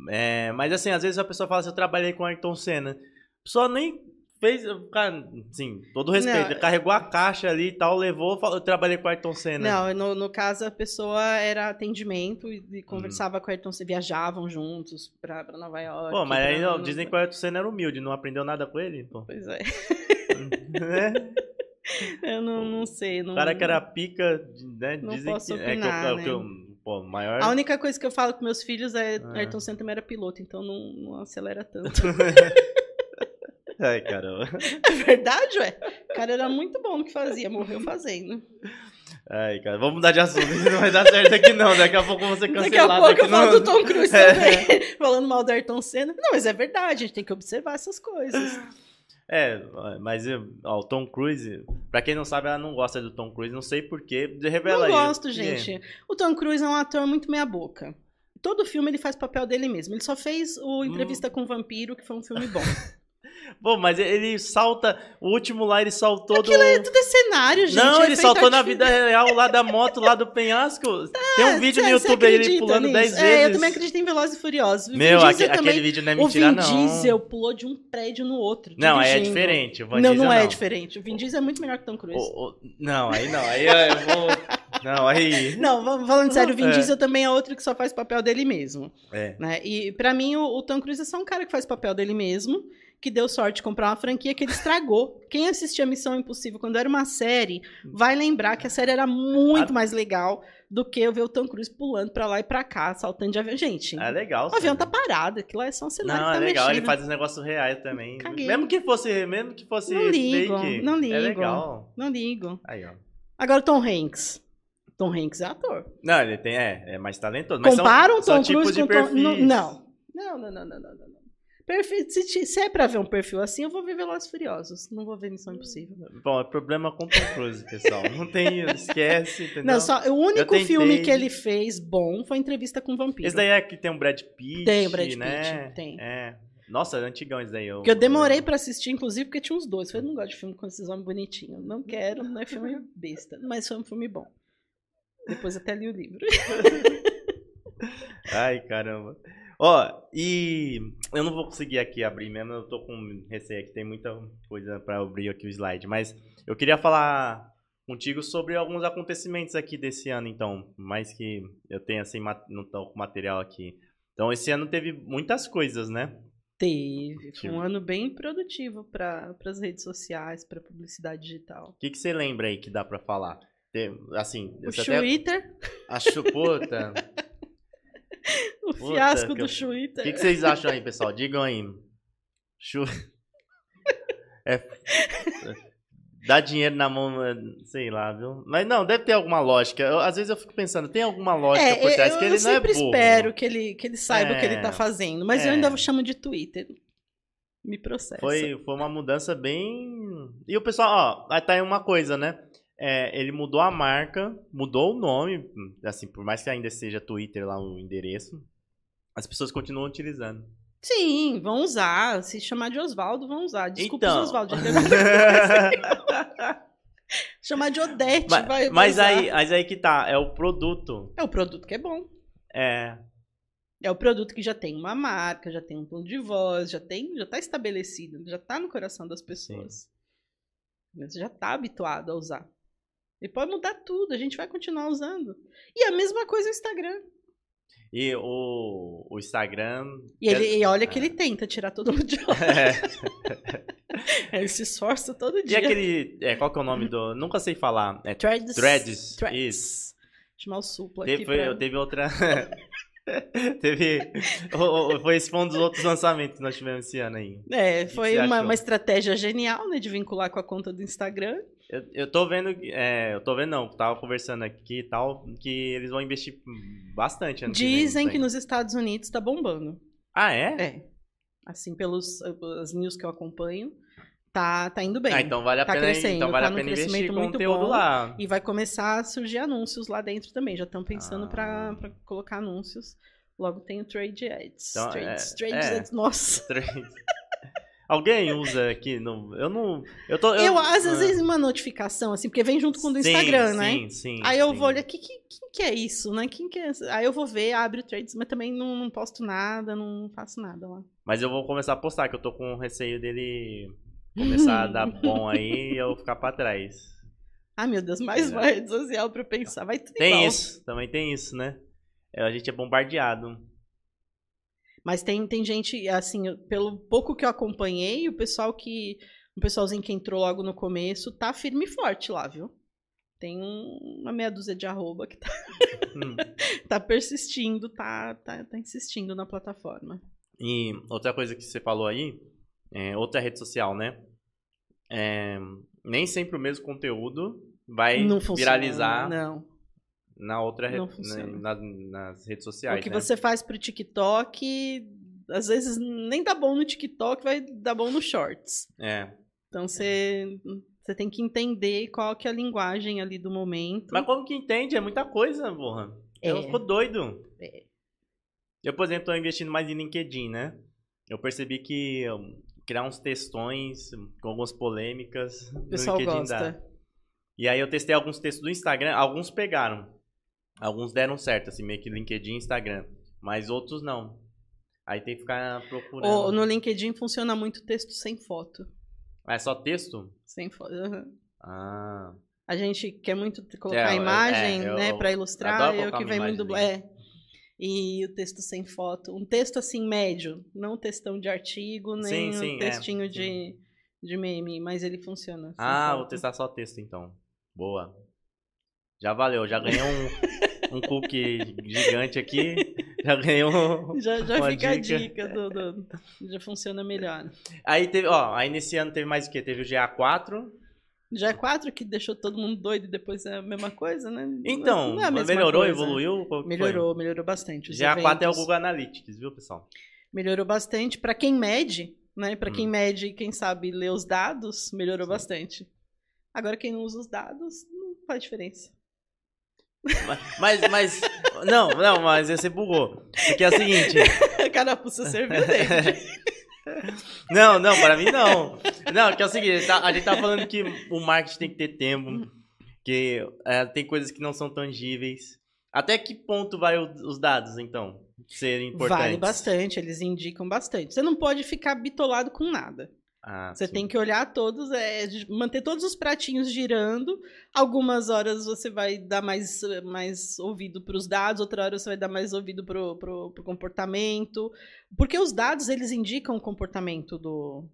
É, mas assim, às vezes a pessoa fala assim, eu trabalhei com Ayrton Senna. A pessoa nem fez, cara, assim, todo respeito, Não. carregou a caixa ali e tal, levou, eu trabalhei com Ayrton Senna. Não, no, no caso a pessoa era atendimento e, Hum. e conversava com o Ayrton, Senna, viajavam juntos pra, pra Nova York. Pô, mas aí não, dizem que o Ayrton Senna era humilde, não aprendeu nada com ele, pô. Pois é, Né? (laughs) (laughs) eu não, não sei. Não... O cara que era pica, né? Não dizem posso que, é, que, opinar, o- que, o- né? pô, o maior. A única coisa que eu falo com meus filhos é Ah. Ayrton Senna também era piloto, então não, não acelera tanto. (laughs) (laughs) Ai, caramba. (laughs) é verdade, ué? O cara era muito bom no que fazia, morreu fazendo. Ai, cara, vamos mudar de assunto. Isso não vai dar certo aqui, não. Daqui a pouco vou ser Daqui a cancelado pouco aqui eu falo no- do Tom Cruise (laughs) É. também, falando mal do Ayrton Senna. Não, mas é verdade, a gente tem que observar essas coisas. É, mas ó, o Tom Cruise, pra quem não sabe, ela não gosta do Tom Cruise, não sei porquê. Revela Não aí. gosto, quê? gente. O Tom Cruise é um ator muito meia boca. Todo filme ele faz papel dele mesmo. Ele só fez Hum. o Entrevista com o Vampiro, que foi um filme bom. Pô, mas ele salta. O último lá ele saltou do. Tudo é cenário, gente. não, é ele saltou na vida real lá da moto, lá do penhasco. (laughs) Tem um vídeo no Você- você YouTube aí ele pulando nisso? 10 vezes. É, eu também acredito em Velozes e Furiosos. O Meu, aquele também- vídeo não é O mentira, Vin não. Diesel pulou de um prédio no outro. Não, aí é dirigindo. diferente. O Van não, Diesel, não é diferente. O Vin Diesel é muito melhor que o Tom Cruise. O- o- não, aí não. Aí eu vou. Não, aí. (laughs) Não, falando sério, o Vin É. Diesel também é outro que só faz papel dele mesmo. É. Né? E pra mim, o, o Tom Cruise é só um cara que faz papel dele mesmo, que deu sorte de comprar uma franquia que ele estragou. Quem assistia Missão Impossível quando era uma série, vai lembrar que a série era muito A- mais legal do que eu ver o Tom Cruise pulando pra lá e pra cá, saltando de avião. Gente, É legal. o avião tá parado, aquilo lá é só um cenário Não, que é tá legal, mexendo. ele faz os negócios reais também. Caguei. Mesmo que fosse, mesmo que fosse Não ligo, fake. não ligo. É legal. Não ligo. Aí, ó. Agora o Tom Hanks. Tom Hanks é ator. Não, ele tem, é, é mais talentoso. Mas são- Comparam o são Tom tipos Cruise com o Tom... não. Não, não, não, não, não, não. Perfil, se, se é pra ver um perfil assim, eu vou ver Velozes Furiosos. Não vou ver Missão Impossível. Bom, é problema com o Tom Cruise, pessoal. Não tem, esquece, entendeu? Não, só, o único filme que ele fez bom foi Entrevista com o Vampiro. Esse daí é que tem um Brad Pitt, Tem o Brad Pitt, né? tem. É. Nossa, é antigão esse daí. Que eu demorei pra assistir, inclusive, porque tinha uns dois. Eu falei, não gosto de filme com esses homens bonitinhos. Não quero, não é filme (laughs) besta. Mas foi um filme bom. Depois até li o livro. (laughs) Ai, caramba. Ó, e eu não vou conseguir aqui abrir mesmo, eu tô com receio aqui, tem muita coisa pra abrir aqui o slide, mas eu queria falar contigo sobre alguns acontecimentos aqui desse ano, então, mais que eu tenha assim, não tô com material aqui. Então, esse ano teve muitas coisas, né? Teve. Foi um ano bem produtivo para as redes sociais, para publicidade digital. O que, que você lembra aí que dá para falar? Assim, o Twitter. Até... Acho, puta. (laughs) puta, fiasco do Twitter. O que, que, vocês acham aí, pessoal? Digam aí. Chu... (laughs) É... Dá dinheiro na mão, sei lá, viu? Mas não, deve ter alguma lógica. Eu, às vezes eu fico pensando, tem alguma lógica é, por trás eu, que ele não é burro. Eu sempre espero que ele, que ele saiba é, o que ele tá é, fazendo. Mas é. eu ainda chamo de Twitter. Me processa. Foi, foi uma mudança bem... E o pessoal, ó, tá aí uma coisa, né? É, ele mudou a marca, mudou o nome, assim, por mais que ainda seja Twitter lá o endereço, as pessoas continuam utilizando. Sim, vão usar. Se chamar de Oswaldo, vão usar. Desculpa, então... Oswaldo. (laughs) (laughs) chamar de Odete, mas, vai, mas aí, mas aí que tá, é o produto. É o produto que é bom. É. É o produto que já tem uma marca, já tem um tom de voz, já tem, já tá estabelecido, já tá no coração das pessoas. Você já tá habituado a usar. E pode mudar tudo, a gente vai continuar usando. E a mesma coisa o Instagram. E o, o Instagram. E, ele, e olha que ele tenta tirar todo mundo de (laughs) lá. É. (laughs) ele se esforça todo dia. E aquele. É, qual que é o nome do. Nunca sei falar. É Threads. Threads. Threads. Isso. Chamar o supla teve, aqui. Pra... Teve outra. (laughs) teve. Foi esse foi um dos outros lançamentos que nós tivemos esse ano aí. É, foi uma, uma estratégia genial, né? De vincular com a conta do Instagram. Eu, eu tô vendo, é, eu tô vendo não, tava conversando aqui e tal, que eles vão investir bastante. Dizem que, que nos Estados Unidos tá bombando. Ah, é? É. Assim, pelos as news que eu acompanho, tá, tá indo bem. Ah, então vale a tá pena, crescendo, então vale tá a pena investir muito conteúdo bom, lá. E vai começar a surgir anúncios lá dentro também. Já estão pensando ah. pra, pra colocar anúncios. Logo tem o Trade Ads. Então, trades, é, trades é. Ads, nossa. (laughs) Alguém usa aqui? No, eu não. Eu, tô, eu, eu às ah. vezes uma notificação, assim, porque vem junto com o do sim, Instagram, né? Sim, sim. Aí eu sim. vou olhar, que, que, quem que é isso, né? Quem que é Aí eu vou ver, abre o trades, mas também não, não posto nada, não faço nada lá. Mas eu vou começar a postar, que eu tô com receio dele começar a dar (laughs) bom aí e eu ficar pra trás. Ah, meu Deus, mais uma rede social pra eu pensar. Vai tudo Tem igual. isso, também tem isso, né? A gente é bombardeado. Mas tem, tem gente, assim, pelo pouco que eu acompanhei, o pessoal que. O pessoalzinho que entrou logo no começo tá firme e forte lá, viu? Tem um, uma meia dúzia de arroba que tá, hum. (laughs) tá persistindo, tá, tá, tá insistindo na plataforma. E outra coisa que você falou aí, é, outra rede social, né? É, nem sempre o mesmo conteúdo vai não funciona, viralizar não. Na outra re... na, nas redes sociais. O que né? você faz pro TikTok, às vezes nem dá bom no TikTok, vai dar bom no Shorts. É. Então você você tem que entender qual que é a linguagem ali do momento. Mas como que entende? É muita coisa, porra. É. Eu fico doido. É. Eu, por exemplo, tô investindo mais em LinkedIn, né? Eu percebi que criar uns textões com algumas polêmicas o pessoal no LinkedIn gosta. dá. E aí eu testei alguns textos do Instagram, alguns pegaram. Alguns deram certo, assim, meio que LinkedIn e Instagram. Mas outros não. Aí tem que ficar procurando. Ou, no LinkedIn funciona muito texto sem foto. Ah, é só texto? Sem foto. Uhum. Ah. A gente quer muito colocar É, imagem, é, eu- né, para ilustrar, eu colocar que vem imagem muito é. E o texto sem foto, um texto assim médio, não um textão de artigo, nem Sim, sim, um é, textinho de, de meme, mas ele funciona. Ah, vou foto. testar só texto então. Boa. Já valeu, já ganhei um, um cookie gigante aqui. Já ganhei um. Já, já uma fica dica. a dica do, do- já funciona melhor. Aí teve, ó, aí nesse ano teve mais o quê? Teve o GA4. Já é quatro que deixou todo mundo doido e depois é a mesma coisa, né? Então, é melhorou, coisa. evoluiu? Que foi? Melhorou, melhorou bastante. Os GA4 é o eventos. Google Analytics, viu, pessoal? Melhorou bastante. Pra quem mede, né? Para quem Hum. mede e quem sabe ler os dados, melhorou Sim. bastante. Agora quem não usa os dados, não faz diferença. Mas, mas, não, não, mas você bugou. Porque é o seguinte, (laughs) Carapuça serviu dele. (laughs) não, não, para mim não. Não, que é o seguinte, tá- a gente tá falando que o marketing tem que ter tempo, que é, tem coisas que não são tangíveis. Até que ponto vai o- os dados, então, serem importantes? Vale bastante, eles indicam bastante. Você não pode ficar bitolado com nada. Ah, Você sim. tem que olhar todos, é, manter todos os pratinhos girando. Algumas horas você vai dar mais, mais ouvido para os dados, outra hora você vai dar mais ouvido para o comportamento. Porque os dados, eles indicam o comportamento do,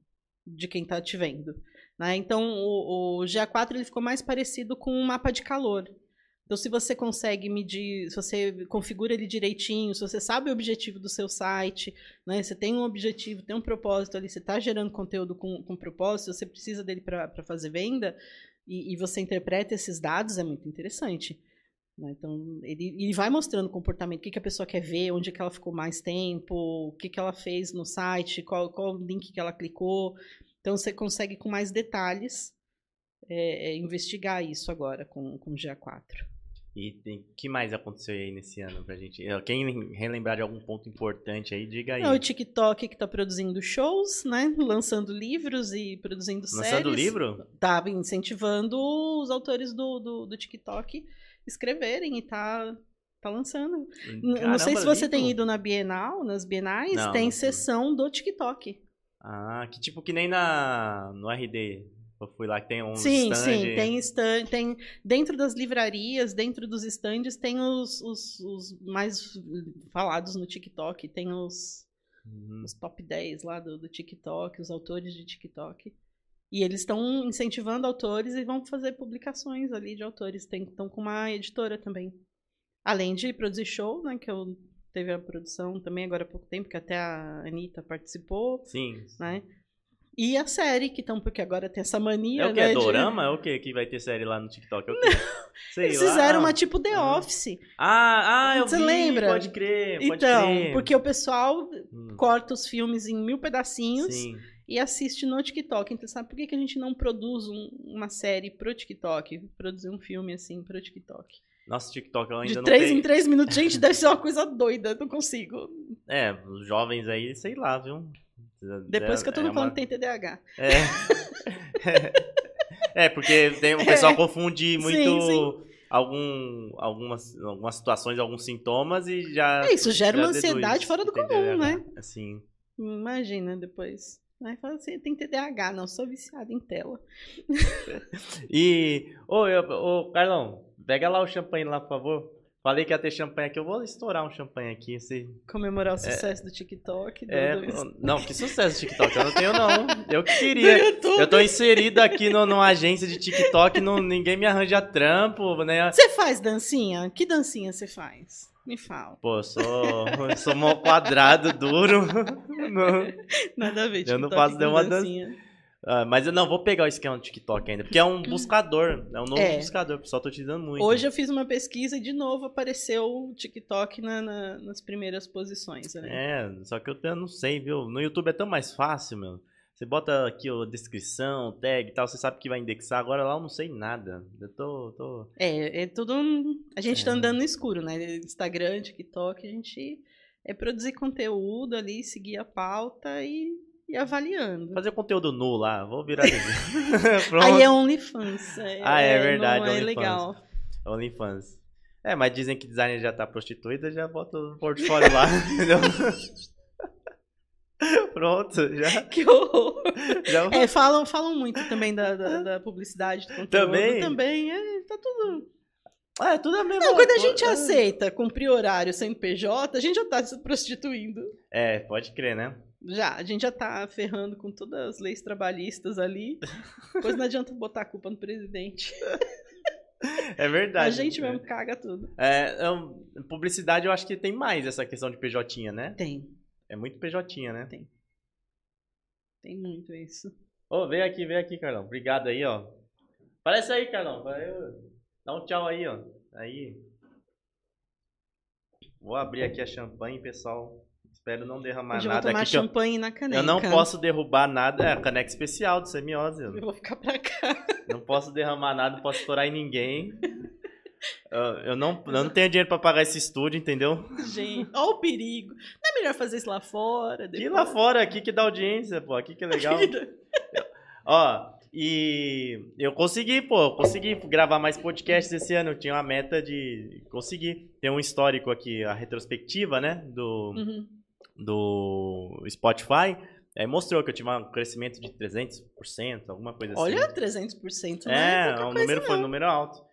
de quem está te vendo. né? Então, o, o GA4 ele ficou mais parecido com um mapa de calor. Então, se você consegue medir, se você configura ele direitinho, se você sabe o objetivo do seu site, né? Você tem um objetivo, tem um propósito ali, você está gerando conteúdo com, com propósito, você precisa dele para fazer venda, e, e você interpreta esses dados, é muito interessante. né? Então, ele, ele vai mostrando o comportamento, o que, que a pessoa quer ver, onde que ela ficou mais tempo, o que, que ela fez no site, qual, link que ela clicou. Então, você consegue, com mais detalhes, é, é, investigar isso agora com, com o GA4. E o que mais aconteceu aí nesse ano pra gente? Eh, Quem relembrar de algum ponto importante aí, diga aí. É o TikTok que está produzindo shows, né? Lançando livros e produzindo séries. Lançando livro? Tá incentivando os autores do, do, do TikTok escreverem e tá, tá lançando. N- não sei se Caramba, você tem livro? ido na Bienal, nas Bienais, Não, tem não sessão do TikTok. Ah, que tipo que nem na no RD. Eu fui lá que tem um sim, stand. sim, tem stand, tem dentro das livrarias, dentro dos stands, tem os, os, os mais falados no TikTok, tem os, Uhum. os top 10 lá do, do TikTok, os autores de TikTok. E eles estão incentivando autores e vão fazer publicações ali de autores. Estão com uma editora também. Além de produzir show, né? Que eu teve a produção também agora há pouco tempo, que até a Anitta participou, Sim. né? E a série, que estão, porque agora tem essa mania. É o que? né, É de- Dorama? É o que que vai ter série lá no TikTok? É o quê? Sei Eles lá. fizeram uma tipo The Ah. Office. Ah, ah, eu Você vi, lembra? Pode crer, pode Então, crer. porque o pessoal Hum, corta os filmes em mil pedacinhos Sim. e assiste no TikTok. Então, sabe por que, que a gente não produz um- uma série pro TikTok? Produzir um filme assim pro TikTok. Nossa, TikTok eu ainda De não três tenho. em três minutos. Gente, (laughs) deve ser uma coisa doida. Não consigo. É, os jovens aí, sei lá, viu? Depois que eu tô é falando uma- que tem TDAH. É. (laughs) é, porque tem, o pessoal (laughs) confunde muito Sim, sim. Algum, algumas, algumas situações, alguns sintomas e já. É, isso gera já uma ansiedade fora do comum, né? Assim. Imagina depois. Aí fala assim, tem TDAH, não, sou viciada em tela. (laughs) E. Ô, eu- ô, Carlão, pega lá o champanhe lá, por favor. Falei que ia ter champanhe aqui, eu vou estourar um champanhe aqui. Assim. Comemorar o sucesso do TikTok. Do, É, do, não, que sucesso TikTok, eu não tenho não. Eu que (laughs) do queria. Eu tô inserido aqui no, numa agência de TikTok, não, ninguém me arranja trampo, né? Você faz dancinha? Que dancinha você faz? Me fala. Pô, eu sou, eu sou mó quadrado, duro. (laughs) Não. Nada a ver. Eu não TikTok faço nenhuma dancinha. Ah, mas eu não vou pegar o esquema do TikTok ainda, porque é um buscador, é um novo É. buscador, o pessoal tá utilizando muito. Hoje eu fiz uma pesquisa e de novo apareceu o TikTok na- na- nas primeiras posições. Né? É, só que eu, não sei, viu? No YouTube é tão mais fácil, meu. Você bota aqui a descrição, tag e tal, você sabe que vai indexar. Agora lá eu não sei nada. Eu tô. tô... É, é tudo. A gente tá É. andando no escuro, né? Instagram, TikTok, a gente é produzir conteúdo ali, seguir a pauta e, e avaliando. Fazer conteúdo nu lá, vou virar. (laughs) (laughs) Aí é OnlyFans. É, Ah, é não verdade, É OnlyFans. legal. OnlyFans. É, mas dizem que designer já tá prostituída, já bota o portfólio lá, (laughs) entendeu? Pronto, já. Que horror. já... É, falam, falam muito também da, da, da publicidade do conteúdo. Também? Também, é, tá tudo. Ah, é tudo a mesma Não, quando a gente aceita cumprir horário sem PJ, a gente já tá se prostituindo. É, pode crer, né? Já, a gente já tá ferrando com todas as leis trabalhistas ali. (laughs) Depois não adianta botar a culpa no presidente. É verdade. a gente mesmo caga tudo. É, publicidade eu acho que tem mais essa questão de PJ, né? Tem, É muito PJ, né? tem muito isso. Ô, vem aqui, vem aqui, Carlão. Obrigado aí, ó. Aparece aí, Carlão. Dá um tchau aí, ó. Aí. Vou abrir aqui a champanhe, pessoal. Espero não derramar eu vou nada tomar aqui. que eu- champanhe na caneca. eu não posso derrubar nada. É, caneca especial de semiose. Eu vou ficar pra cá. Não posso derramar nada, não posso estourar em ninguém. (laughs) Eu, eu não, eu não tenho dinheiro pra pagar esse estúdio, entendeu? Gente, ó o perigo. Não é melhor fazer isso lá fora? Depois? lá fora, aqui que dá audiência, pô. Aqui que é legal. Ó, e eu consegui, pô, consegui gravar mais podcasts esse ano. Eu tinha uma meta de conseguir. Tem um histórico aqui, a retrospectiva, né? Do, Uhum. Do Spotify. Aí mostrou que eu tive um crescimento de 300%, alguma coisa assim. Olha, 300% não É, é, o número foi um número alto.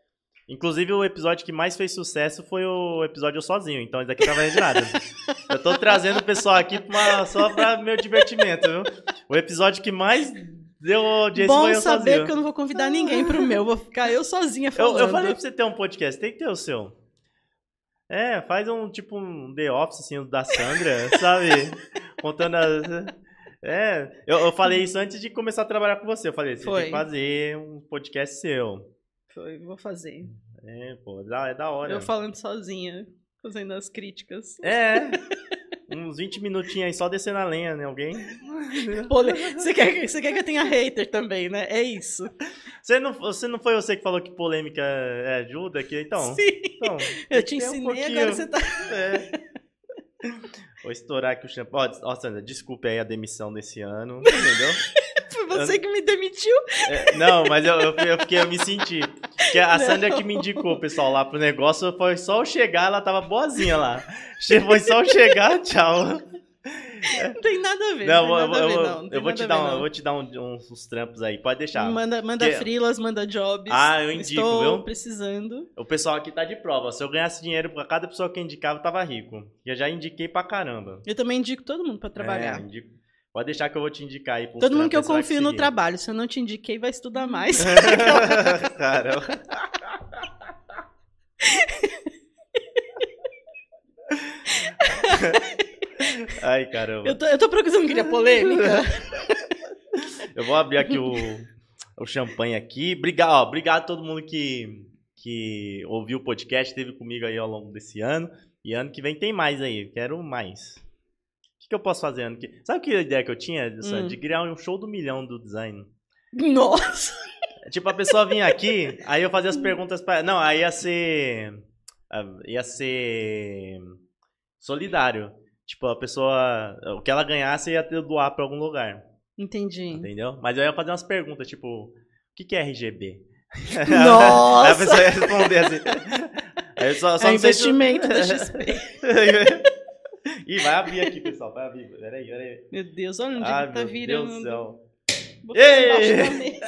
Inclusive, o episódio que mais fez sucesso foi o episódio eu sozinho. Então, isso daqui não tá valendo de nada. (laughs) eu tô trazendo o pessoal aqui pra só pra meu divertimento, viu? O episódio que mais deu audiência Bom foi eu saber sozinho. que eu não vou convidar ninguém pro meu, vou ficar eu sozinha Eu, falando. eu falei pra você ter um podcast, tem que ter o seu. É, faz um tipo um The Office, assim, da Sandra, (laughs) sabe? Contando as. É, eu, eu falei isso antes de começar a trabalhar com você. Eu falei, você Foi. tem que fazer um podcast seu. Foi, vou fazer. É, pô, é da, é da hora. Eu falando sozinha, fazendo as críticas. É. (laughs) Uns 20 minutinhos aí só descendo a lenha, né? Alguém? (laughs) Você quer, você quer que eu tenha hater também, né? É isso. Você não, você não foi você que falou que polêmica é ajuda? Que, então. Sim. então Eu te um ensinei, pouquinho. agora você tá. É. Vou estourar aqui o shampoo. Ó, ó, Sandra, desculpe aí a demissão desse ano, entendeu? (laughs) Foi você que me demitiu. É, não, mas eu, eu, eu fiquei, eu me senti. Porque a Sandra que me indicou pessoal lá pro negócio, foi só eu chegar, ela tava boazinha lá. Foi só eu chegar, (laughs) tchau. Não tem nada a ver. Não, não eu, ver, eu- não. não eu vou te dar, ver, um, eu vou te dar um- uns, trampos aí, pode deixar. Manda, manda Que- frilas, manda jobs. Ah, eu indico, Estou viu? precisando. O pessoal aqui tá de prova. Se eu ganhasse dinheiro pra cada pessoa que eu indicava, eu tava rico. E eu já indiquei pra caramba. Eu também indico todo mundo pra trabalhar. É, indico. Pode deixar que eu vou te indicar aí. todo mundo que eu confio no trabalho. Se eu não te indiquei, vai estudar mais. (laughs) Caramba. Ai, caramba. eu, tô, eu tô procurando criar polêmica. Eu vou abrir aqui o, o champanhe aqui. Obrigado, ó, obrigado a todo mundo que, que ouviu o podcast, esteve comigo aí ao longo desse ano. E ano que vem tem mais aí. Quero mais. O que, que eu posso fazer ano que Sabe que ideia que eu tinha? Hum. De criar um show do milhão do design. Nossa. Tipo, a pessoa vinha aqui, (laughs) aí eu fazia as perguntas pra. Não, aí ia ser. ah, Ia ser. Solidário. Tipo, a pessoa. O que ela ganhasse ia ter doar pra algum lugar. Entendi. Entendeu? Mas eu ia fazer umas perguntas, tipo. O que, que é RGB? Nossa! (laughs) Aí a pessoa ia responder assim. (laughs) Aí só, só é sei se- investimento da XP. Ih, vai abrir aqui, pessoal. Vai abrir. Peraí, peraí. Meu Deus, olha onde Ai, ele tá meu virando. Deus do céu. Ei! (laughs)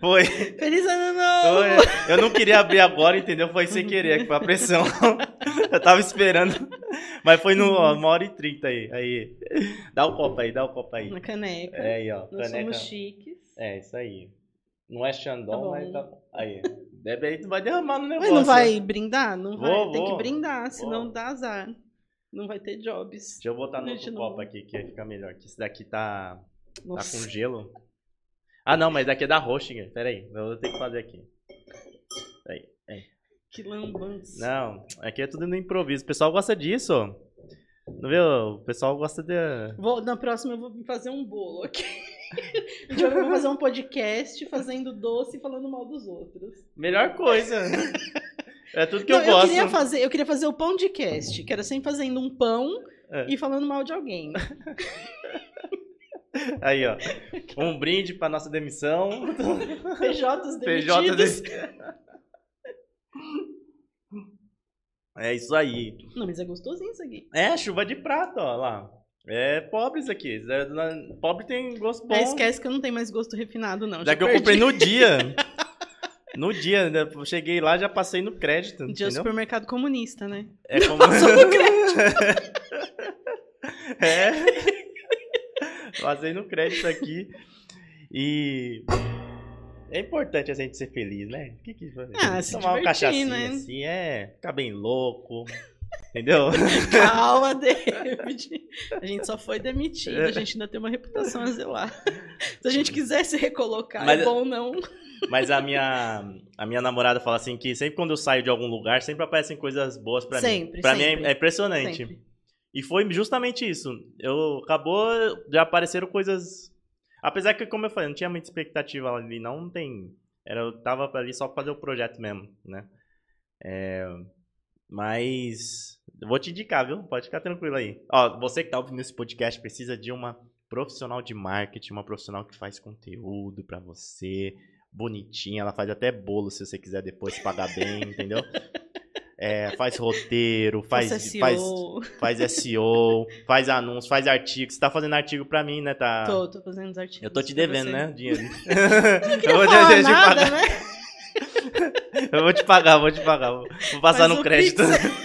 Foi. Feliz ano novo! Eu não queria abrir agora, entendeu? Foi sem querer, que foi a pressão. Eu tava esperando. Mas foi no ó, uma hora e trinta aí. Aí. Dá o copo aí, dá o copo aí. Na caneca. É aí, ó. Nós Caneca. somos chiques. É, isso aí. Não é Tá Xandão, bom. mas tá bom. Aí. Bebe aí, tu vai derramar no negócio. Mas não vai brindar? Não vai. Vou, Tem vou. que brindar, senão Vou. dá azar. Não vai ter jobs. Deixa eu botar no outro não- copo aqui, que aí fica melhor. Que esse daqui tá, tá com gelo. Ah, não, mas daqui é da Rochinger. Pera aí, eu vou ter que fazer aqui. Peraí. Que lambança. Não, aqui é tudo no improviso. O pessoal gosta disso. Não viu? O pessoal gosta de. Vou, na próxima eu vou fazer um bolo aqui. A gente vai fazer um podcast fazendo doce e falando mal dos outros. Melhor coisa. (laughs) É tudo que Não, eu gosto. queria fazer, eu queria fazer o pão de cast, que era sempre fazendo um pão É. e falando mal de alguém. (laughs) Aí, ó. Um brinde pra nossa demissão. (laughs) PJs PJ demitidos. de... É isso aí. Não, mas é gostosinho isso aqui. É, chuva de prata, ó lá. É pobre isso aqui. É, Pobre tem gosto bom. Aí esquece que eu não tenho mais gosto refinado, não. Já que eu comprei no (laughs) dia. No dia, né? Cheguei lá, já passei no crédito, Dia do entendeu? supermercado comunista, né? É como... Passou no (laughs) crédito. É. Passei no crédito aqui. E. É importante a gente ser feliz, né? O que que Ah, se Tomar uma divertir, cachaçinha né? assim, é. Ficar bem louco. Entendeu? (laughs) Calma, David. A gente só foi demitido, É. a gente ainda tem uma reputação a zelar. (laughs) Se a gente quiser se recolocar, Mas- é bom não. Mas a minha, a minha namorada fala assim que sempre quando eu saio de algum lugar, sempre aparecem coisas boas pra mim. Sempre, Pra mim sempre. é, é impressionante. Sempre. E foi justamente isso. Eu acabou de apareceram coisas. Apesar que, como eu falei, não tinha muita expectativa ali, não, não tem. Era, eu tava ali só pra fazer o projeto mesmo, né? É, mas eu vou te indicar, viu? Pode ficar tranquilo aí. Ó, você que tá ouvindo esse podcast precisa de uma profissional de marketing, uma profissional que faz conteúdo pra você, bonitinha, ela faz até bolo se você quiser depois pagar bem, (laughs) entendeu? é, faz roteiro, faz, SEO. faz, faz SEO, faz anúncio, faz artigo. Você tá fazendo artigo pra mim, né? Tá... Tô, tô fazendo os artigos. Eu tô te devendo, né? Dinheiro. (laughs) (laughs) Não queria eu, vou falar te, te nada, pagar. né? eu vou te pagar, vou te pagar. Vou passar Faz no crédito. Pix.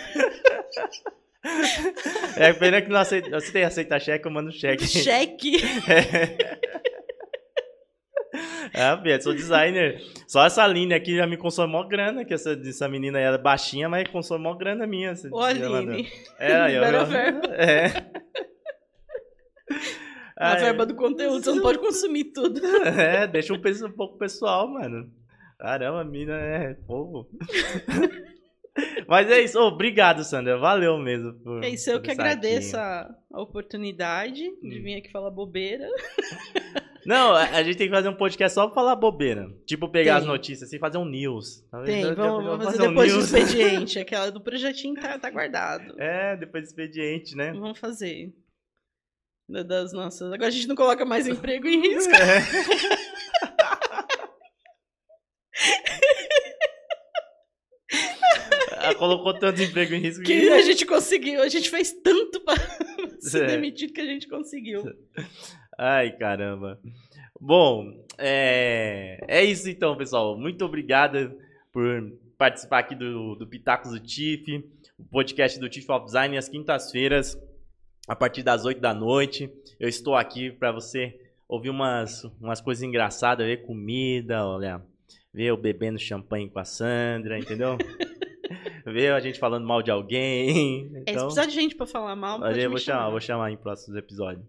(laughs) É pena que não aceita. Você tem aceita cheque, eu mando cheque. Cheque. (laughs) É, Bia, sou designer. Só essa linha aqui já me consome mó grana, que essa, essa menina aí é baixinha, mas consome mó grana minha. Ô, Aline. É, eu- a verba. É. A Ai, verba do conteúdo, você não pode consumir tudo. (laughs) É, deixa um, peso- um pouco pessoal, mano. Caramba, a mina é povo. Mas é isso. Obrigado, Sandra. Valeu mesmo. Por, É isso, eu que agradeço a, a oportunidade de Hum. vir aqui falar bobeira. (laughs) Não, a, a gente tem que fazer um podcast só pra falar bobeira. Tipo, pegar Tem. as notícias assim, fazer um news. Tá Tem, vamos, já vamos fazer um depois do news. expediente. (laughs) Aquela do projetinho tá, tá guardado. É, depois do expediente, né? Vamos fazer. Da- Das nossas. Agora a gente não coloca mais emprego em risco. É. (laughs) Ela colocou tanto emprego em risco Que a gente conseguiu. A gente fez tanto pra (laughs) ser É. demitido que a gente conseguiu. Ai, caramba. Bom, é, é isso então, pessoal. Muito obrigado por participar aqui do, do Pitacos do TIF, o podcast do TIF of Design, às quintas-feiras, a partir das 8 da noite. Eu estou aqui para você ouvir umas, umas coisas engraçadas, ver comida, olha, ver eu bebendo champanhe com a Sandra, entendeu? (laughs) ver a gente falando mal de alguém. (laughs) É, se Então... precisar de gente pra falar mal, Mas eu vou chamar, chamar. vou chamar em próximos episódios.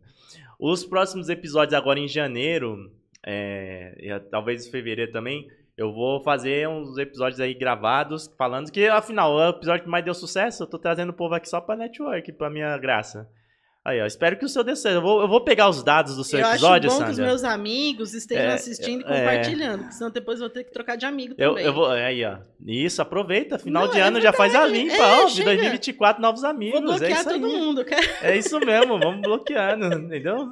Os próximos episódios agora em janeiro, é, e talvez em fevereiro também, eu vou fazer uns episódios aí gravados, falando que, afinal, é o episódio que mais deu sucesso, eu tô trazendo o povo aqui só pra network, pra minha graça. Aí, ó, espero que o seu dê certo. Eu vou, eu vou pegar os dados do seu eu episódio, acho bom que os Sandra. meus amigos estejam É, assistindo e é. compartilhando, porque senão depois eu vou ter que trocar de amigo Eu, também. eu vou, é aí, ó. Isso, aproveita. Final Não, de é ano já faz a limpa, É, ó. De chega. 2024, novos amigos. Vou é bloquear isso aí. todo mundo. eu quero- É isso mesmo, vamos bloqueando, (laughs) entendeu?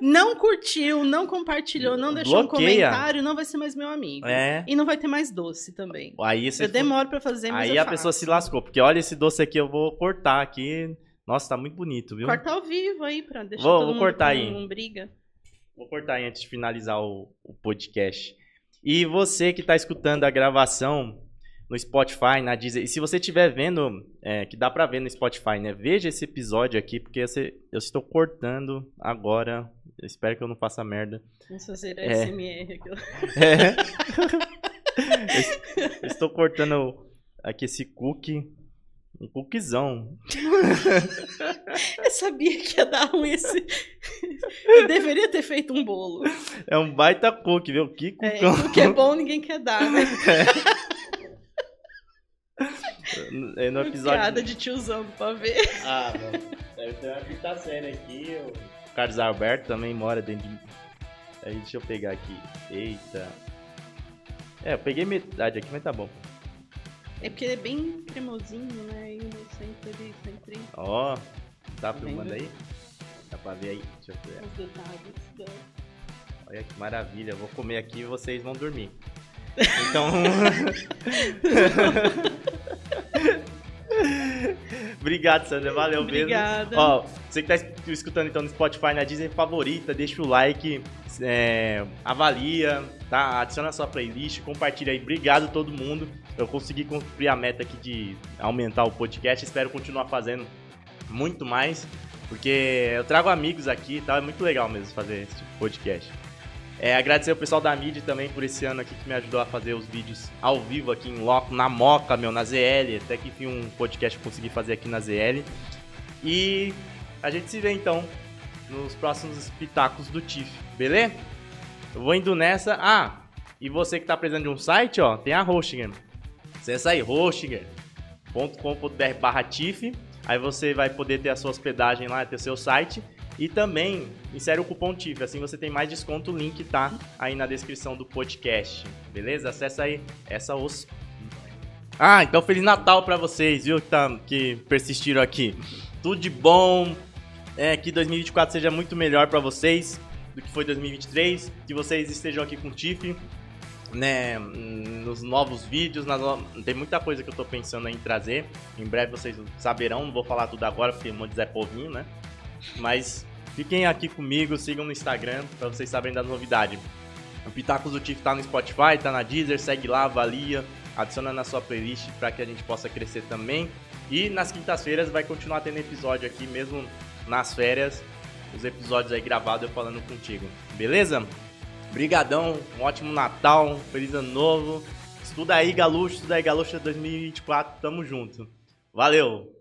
Não curtiu, não compartilhou, não deixou um Bloqueia. comentário, não vai ser mais meu amigo. É. E não vai ter mais doce também. Aí você Eu demoro pra fazer, mas Aí eu a pessoa faço. se lascou, porque olha esse doce aqui, eu vou cortar aqui. Nossa, tá muito bonito, viu? Corta ao vivo aí pra deixar Vou- todo vou mundo cortar aí. um briga. Vou cortar aí antes de finalizar o, o podcast. E você que tá escutando a gravação no Spotify, na Deezer, e se você estiver vendo, é, que dá pra ver no Spotify, né? Veja esse episódio aqui, porque eu estou cortando agora. Eu espero que eu não faça merda. Vamos fazer É. SMR aqui. (laughs) É. (laughs) eu, eu estou cortando aqui esse cookie. Um cookiezão. (laughs) Eu sabia que ia dar ruim esse. (laughs) Eu deveria ter feito um bolo. É um baita cookie, viu? Que É, o que é bom ninguém quer dar, né? É (laughs) no episódio. Piada de tiozão do pavê. Ah, mano. Deve ter uma quinta série aqui. O Carlos Alberto também mora dentro de. Aí, deixa eu pegar aqui. Eita. É, eu peguei metade aqui, mas tá bom. É porque ele é bem cremosinho, né? E no centro ele sempre Ó, tá Vendo? filmando aí? Dá pra ver aí? Deixa eu ver. os detalhes. Olha que maravilha. Vou comer aqui e vocês vão dormir. (laughs) Então. (laughs) Obrigado, Sandra. Valeu mesmo. Obrigada. Ó, você que tá es- escutando então no Spotify, na Disney favorita, deixa o like, é, avalia, tá? Adiciona a sua playlist, compartilha aí. Obrigado todo mundo. Eu consegui cumprir a meta aqui de aumentar o podcast. Espero continuar fazendo muito mais, porque eu trago amigos aqui, tá? É muito legal mesmo fazer esse tipo de podcast. É, agradecer o pessoal da mídia também por esse ano aqui que me ajudou a fazer os vídeos ao vivo aqui em loco, na Moca, meu, na ZL. Até que enfim um podcast eu consegui fazer aqui na ZL. E a gente se vê então nos próximos pitacos do TIF, beleza? Eu vou indo nessa. Ah, e você que tá precisando de um site, ó, tem a Hostinger. Acessa aí, hostinger.com.br barra TIF. Aí você vai poder ter a sua hospedagem lá, ter seu site. E também insere o cupom TIF, assim você tem mais desconto. O link tá aí na descrição do podcast, beleza? Acessa aí essa os. Ah, então Feliz Natal pra vocês, viu? Que, tá, que persistiram aqui. Tudo de bom. É, que 2024 seja muito melhor pra vocês do que foi 2023. Que vocês estejam aqui com o TIF. Né, nos novos vídeos, no... tem muita coisa que eu tô pensando em trazer. Em breve vocês saberão, não vou falar tudo agora porque um Zé Povinho, né? Mas fiquem aqui comigo, sigam no Instagram para vocês saberem das novidades. O Pitacos do Tiff tá no Spotify, tá na Deezer, segue lá, avalia, adiciona na sua playlist para que a gente possa crescer também. E nas quintas-feiras vai continuar tendo episódio aqui, mesmo nas férias, os episódios aí gravados eu falando contigo. Beleza? Brigadão, um ótimo Natal, um feliz ano novo. Estuda aí, Galuxo, estuda aí, Galuxo 2024, tamo junto. Valeu!